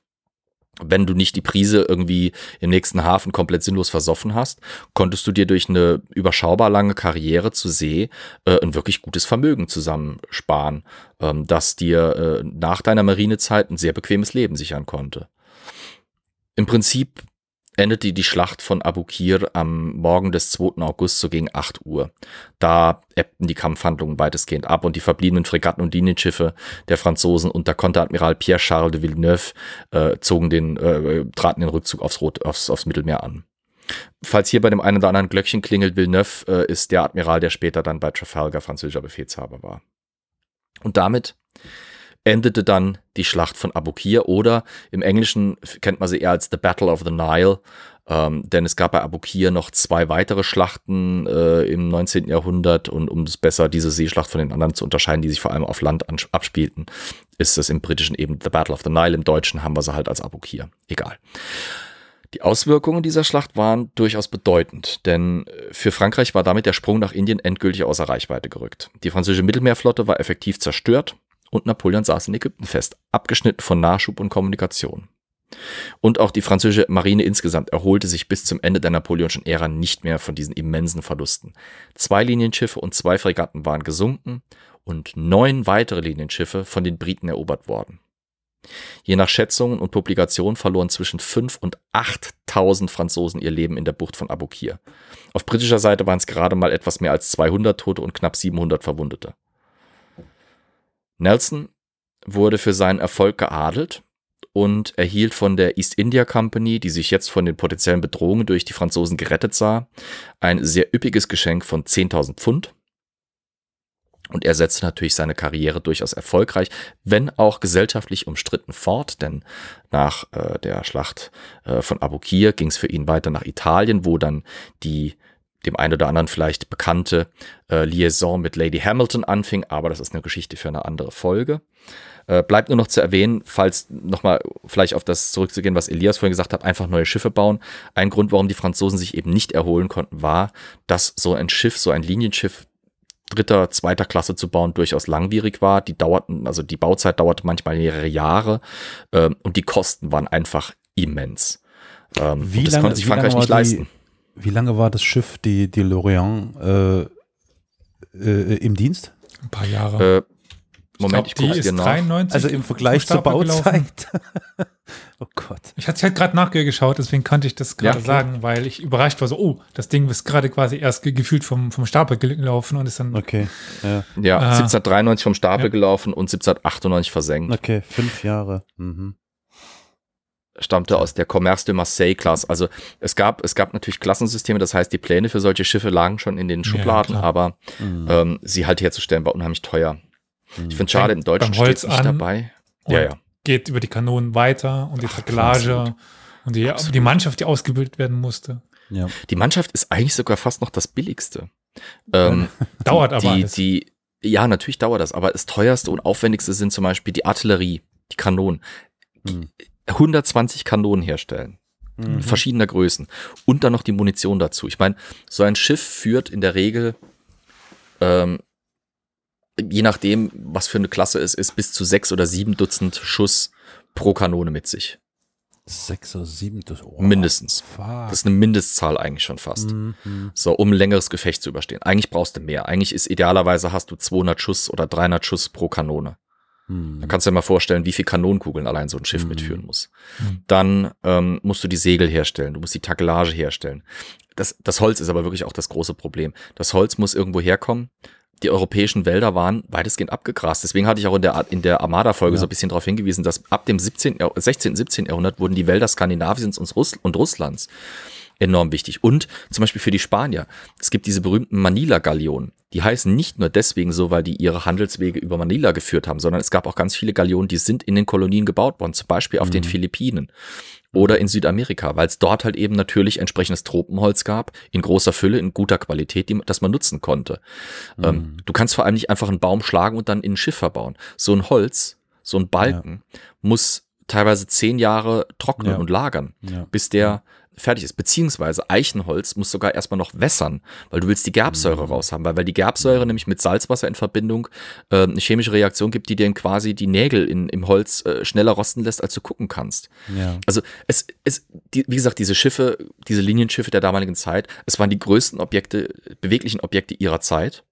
wenn du nicht die Prise irgendwie im nächsten Hafen komplett sinnlos versoffen hast, konntest du dir durch eine überschaubar lange Karriere zu See äh, ein wirklich gutes Vermögen zusammensparen, ähm, das dir äh, nach deiner Marinezeit ein sehr bequemes Leben sichern konnte. Im Prinzip endete die Schlacht von Abukir am Morgen des 2. August so gegen 8 Uhr. Da ebbten die Kampfhandlungen weitestgehend ab und die verbliebenen Fregatten und Linienschiffe der Franzosen unter Konteradmiral Pierre-Charles de Villeneuve äh, zogen den, äh, traten den Rückzug aufs, Rot, aufs, aufs Mittelmeer an. Falls hier bei dem einen oder anderen Glöckchen klingelt, Villeneuve äh, ist der Admiral, der später dann bei Trafalgar französischer Befehlshaber war. Und damit endete dann die Schlacht von Abukir oder im Englischen kennt man sie eher als The Battle of the Nile, ähm, denn es gab bei Abukir noch zwei weitere Schlachten äh, im 19. Jahrhundert und um es besser diese Seeschlacht von den anderen zu unterscheiden, die sich vor allem auf Land abspielten, ist es im Britischen eben The Battle of the Nile, im Deutschen haben wir sie halt als Abukir. Egal. Die Auswirkungen dieser Schlacht waren durchaus bedeutend, denn äh, für Frankreich war damit der Sprung nach Indien endgültig außer Reichweite gerückt. Die französische Mittelmeerflotte war effektiv zerstört und Napoleon saß in Ägypten fest, abgeschnitten von Nachschub und Kommunikation. Und auch die französische Marine insgesamt erholte sich bis zum Ende der napoleonischen Ära nicht mehr von diesen immensen Verlusten. Zwei Linienschiffe und zwei Fregatten waren gesunken und neun weitere Linienschiffe von den Briten erobert worden. Je nach Schätzungen und Publikationen verloren zwischen 5 und 8000 Franzosen ihr Leben in der Bucht von Abukir. Auf britischer Seite waren es gerade mal etwas mehr als 200 Tote und knapp 700 Verwundete. Nelson wurde für seinen Erfolg geadelt und erhielt von der East India Company, die sich jetzt von den potenziellen Bedrohungen durch die Franzosen gerettet sah, ein sehr üppiges Geschenk von 10.000 Pfund. Und er setzte natürlich seine Karriere durchaus erfolgreich, wenn auch gesellschaftlich umstritten fort, denn nach äh, der Schlacht äh, von Abukir ging es für ihn weiter nach Italien, wo dann die dem einen oder anderen vielleicht bekannte äh, Liaison mit Lady Hamilton anfing, aber das ist eine Geschichte für eine andere Folge. Äh, bleibt nur noch zu erwähnen, falls nochmal vielleicht auf das zurückzugehen, was Elias vorhin gesagt hat, einfach neue Schiffe bauen. Ein Grund, warum die Franzosen sich eben nicht erholen konnten, war, dass so ein Schiff, so ein Linienschiff dritter, zweiter Klasse zu bauen durchaus langwierig war. Die dauerten, also die Bauzeit dauerte manchmal mehrere Jahre ähm, und die Kosten waren einfach immens. Ähm, wie das lange, konnte sich Frankreich nicht leisten. Wie lange war das Schiff, die, die Lorient, äh, äh, im Dienst? Ein paar Jahre. Äh, Moment, ich, glaub, ich gucke dir 93 Also im Vergleich zur Bauzeit. (laughs) oh Gott. Ich hatte halt gerade nachgeschaut, deswegen konnte ich das gerade ja, sagen, weil ich überrascht war so, oh, das Ding ist gerade quasi erst gefühlt vom, vom Stapel gelaufen und ist dann. Okay. Ja, ja äh, 1793 vom Stapel ja. gelaufen und 1798 versenkt. Okay, fünf Jahre. Mhm stammte aus der Commerce de Marseille Class. Also es gab, es gab natürlich Klassensysteme, das heißt, die Pläne für solche Schiffe lagen schon in den Schubladen, ja, aber mhm. ähm, sie halt herzustellen war unheimlich teuer. Mhm. Ich finde schade, im Deutschen steht nicht dabei. Ja, ja. Geht über die Kanonen weiter und die Takelage und die, die Mannschaft, die ausgebildet werden musste. Ja. Die Mannschaft ist eigentlich sogar fast noch das billigste. Ähm, (laughs) dauert aber die, alles. Die, ja, natürlich dauert das, aber das teuerste und aufwendigste sind zum Beispiel die Artillerie, die Kanonen. Mhm. 120 Kanonen herstellen. Mhm. Verschiedener Größen. Und dann noch die Munition dazu. Ich meine, so ein Schiff führt in der Regel, ähm, je nachdem, was für eine Klasse es ist, bis zu sechs oder sieben Dutzend Schuss pro Kanone mit sich. Sechs oder sieben Dutzend? Oh, Mindestens. Fuck. Das ist eine Mindestzahl eigentlich schon fast. Mhm. So, um ein längeres Gefecht zu überstehen. Eigentlich brauchst du mehr. Eigentlich ist idealerweise hast du 200 Schuss oder 300 Schuss pro Kanone. Da kannst du dir mal vorstellen, wie viel Kanonenkugeln allein so ein Schiff mhm. mitführen muss. Mhm. Dann ähm, musst du die Segel herstellen, du musst die Takelage herstellen. Das, das Holz ist aber wirklich auch das große Problem. Das Holz muss irgendwo herkommen. Die europäischen Wälder waren weitestgehend abgegrast. Deswegen hatte ich auch in der, in der Armada-Folge ja. so ein bisschen darauf hingewiesen, dass ab dem 17., 16., 17. Jahrhundert wurden die Wälder Skandinaviens und Russlands enorm wichtig. Und zum Beispiel für die Spanier. Es gibt diese berühmten Manila-Galionen. Die heißen nicht nur deswegen so, weil die ihre Handelswege über Manila geführt haben, sondern es gab auch ganz viele Galionen, die sind in den Kolonien gebaut worden, zum Beispiel auf mhm. den Philippinen oder in Südamerika, weil es dort halt eben natürlich entsprechendes Tropenholz gab, in großer Fülle, in guter Qualität, die, das man nutzen konnte. Mhm. Ähm, du kannst vor allem nicht einfach einen Baum schlagen und dann in ein Schiff verbauen. So ein Holz, so ein Balken ja. muss teilweise zehn Jahre trocknen ja. und lagern, ja. bis der fertig ist. Beziehungsweise Eichenholz muss sogar erstmal noch wässern, weil du willst die Gerbsäure mhm. raushaben, weil, weil die Gerbsäure nämlich mit Salzwasser in Verbindung äh, eine chemische Reaktion gibt, die dir quasi die Nägel in, im Holz äh, schneller rosten lässt, als du gucken kannst. Ja. Also es, es die, wie gesagt, diese Schiffe, diese Linienschiffe der damaligen Zeit, es waren die größten Objekte, beweglichen Objekte ihrer Zeit.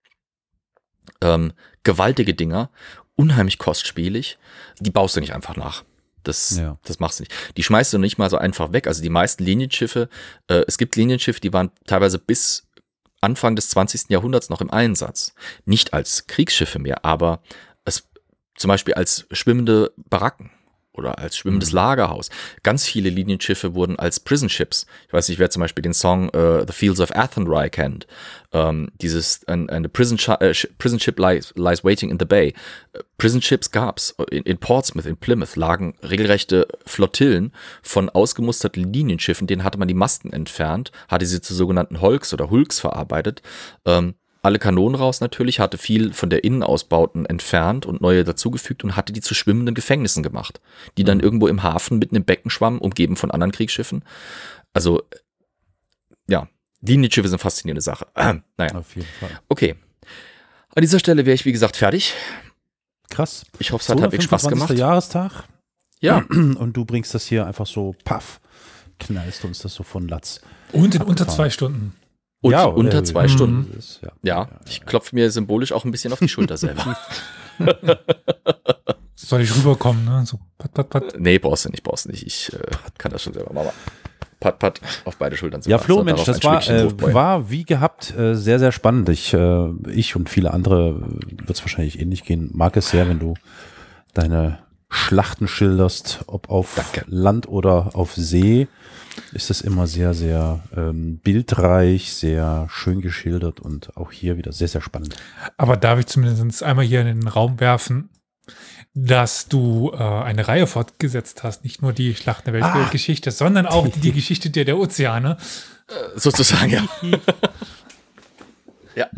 Ähm, gewaltige Dinger, unheimlich kostspielig. Die baust du nicht einfach nach. Das, Ja. das machst du nicht. Die schmeißt du nicht mal so einfach weg. Also die meisten Linienschiffe, äh, es gibt Linienschiffe, die waren teilweise bis Anfang des 20. Jahrhunderts noch im Einsatz. Nicht als Kriegsschiffe mehr, aber es, zum Beispiel als schwimmende Baracken oder als schwimmendes Lagerhaus. Ganz viele Linienschiffe wurden als Prison Ships. Ich weiß nicht, wer zum Beispiel den Song äh, The Fields of Athenry kennt. Ähm, dieses, ein, eine Prison, Sh- Prison Ship lies, lies waiting in the bay. Äh, Prison Ships gab's. In, in Portsmouth, in Plymouth lagen regelrechte Flottillen von ausgemusterten Linienschiffen. Denen hatte man die Masten entfernt, hatte sie zu sogenannten Holks oder Hulks verarbeitet. Ähm, alle Kanonen raus natürlich, hatte viel von der Innenausbauten entfernt und neue dazugefügt und hatte die zu schwimmenden Gefängnissen gemacht, die dann irgendwo im Hafen mitten im Becken schwammen, umgeben von anderen Kriegsschiffen. Also, ja, Linienschiffe sind faszinierende Sache. (clears throat) Naja, Auf jeden Fall. okay. An dieser Stelle wäre ich, wie gesagt, fertig. Krass. Ich hoffe, es hat halbwegs Spaß 225. gemacht. Jahrestag. Ja, (clears throat) Und du bringst das hier einfach so, paff, knallst uns das so von Latz. Und in unter Abgefahren. zwei Stunden. Und Ja, unter äh, zwei mhm. Stunden. Ist, ja. Ja, ich klopfe mir symbolisch auch ein bisschen auf die Schulter selber. (laughs) Soll ich rüberkommen, ne? So, pat, pat, pat. nee, brauchst du nicht, brauchst du nicht. Ich äh, kann das schon selber. Mama. Pat, pat auf beide Schultern. Ja. Flo, So, Mensch, das war, äh, war wie gehabt äh, sehr, sehr spannend. Ich, äh, ich und viele andere wird es wahrscheinlich ähnlich gehen. Mag es sehr, wenn du deine Schlachten schilderst, ob auf Danke. Land oder auf See. Ist es immer sehr, sehr ähm, bildreich, sehr schön geschildert und auch hier wieder sehr, sehr spannend. Aber darf ich zumindest einmal hier in den Raum werfen, dass du äh, eine Reihe fortgesetzt hast, nicht nur die Schlacht der Ah. Weltgeschichte, sondern auch die, die (laughs) Geschichte der, der Ozeane. Sozusagen, ja. (laughs) ja.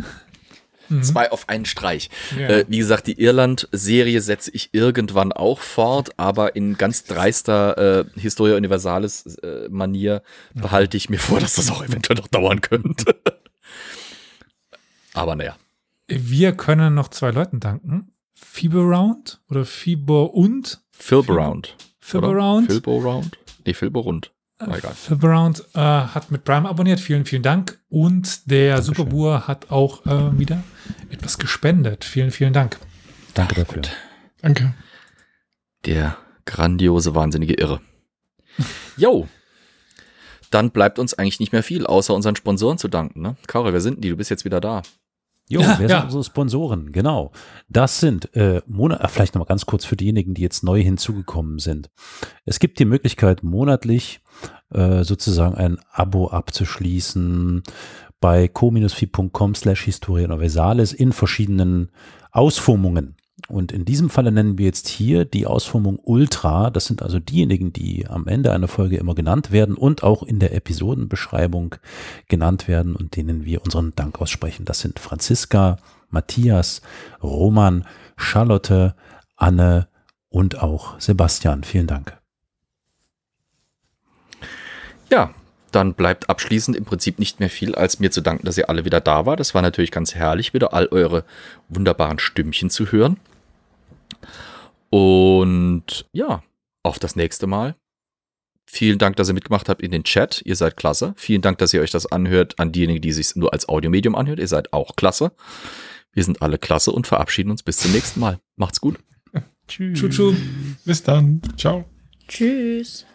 Mhm. Zwei auf einen Streich. Ja. Äh, wie gesagt, die Irland-Serie setze ich irgendwann auch fort, aber in ganz dreister äh, Historia Universalis äh, Manier behalte ich mir vor, dass das auch eventuell noch dauern könnte. (laughs) aber naja. Wir können noch zwei Leuten danken. Fiberound oder Fiber und Philboround. Fiberound. Philboround? Nee, Philborund. Na egal. Fiberound äh, hat mit Prime abonniert. Vielen, vielen Dank. Und der Superbur hat auch äh, wieder etwas gespendet. Vielen, vielen Dank. Danke dafür. Danke. Der grandiose, wahnsinnige Irre. Jo. Dann bleibt uns eigentlich nicht mehr viel, außer unseren Sponsoren zu danken. Ne? Karol, wer sind denn die? Du bist jetzt wieder da. Jo, Ja, wer ja. sind unsere Sponsoren? Genau. Das sind äh, Monat, äh, vielleicht noch mal ganz kurz für diejenigen, die jetzt neu hinzugekommen sind. Es gibt die Möglichkeit, monatlich äh, sozusagen ein Abo abzuschließen bei co-fi.com slash Historia Universalis in verschiedenen Ausformungen. Und in diesem Falle nennen wir jetzt hier die Ausformung Ultra. Das sind also diejenigen, die am Ende einer Folge immer genannt werden und auch in der Episodenbeschreibung genannt werden und denen wir unseren Dank aussprechen. Das sind Franziska, Matthias, Roman, Charlotte, Anne und auch Sebastian. Vielen Dank. Ja, dann bleibt abschließend im Prinzip nicht mehr viel, als mir zu danken, dass ihr alle wieder da war. Das war natürlich ganz herrlich, wieder all eure wunderbaren Stimmchen zu hören. Und ja, auf das nächste Mal. Vielen Dank, dass ihr mitgemacht habt in den Chat. Ihr seid klasse. Vielen Dank, dass ihr euch das anhört. An diejenigen, die sich nur als Audiomedium anhört, ihr seid auch klasse. Wir sind alle klasse und verabschieden uns bis zum nächsten Mal. Macht's gut. (laughs) Tschüss. Tschu, tschu. Bis dann. Ciao. Tschüss.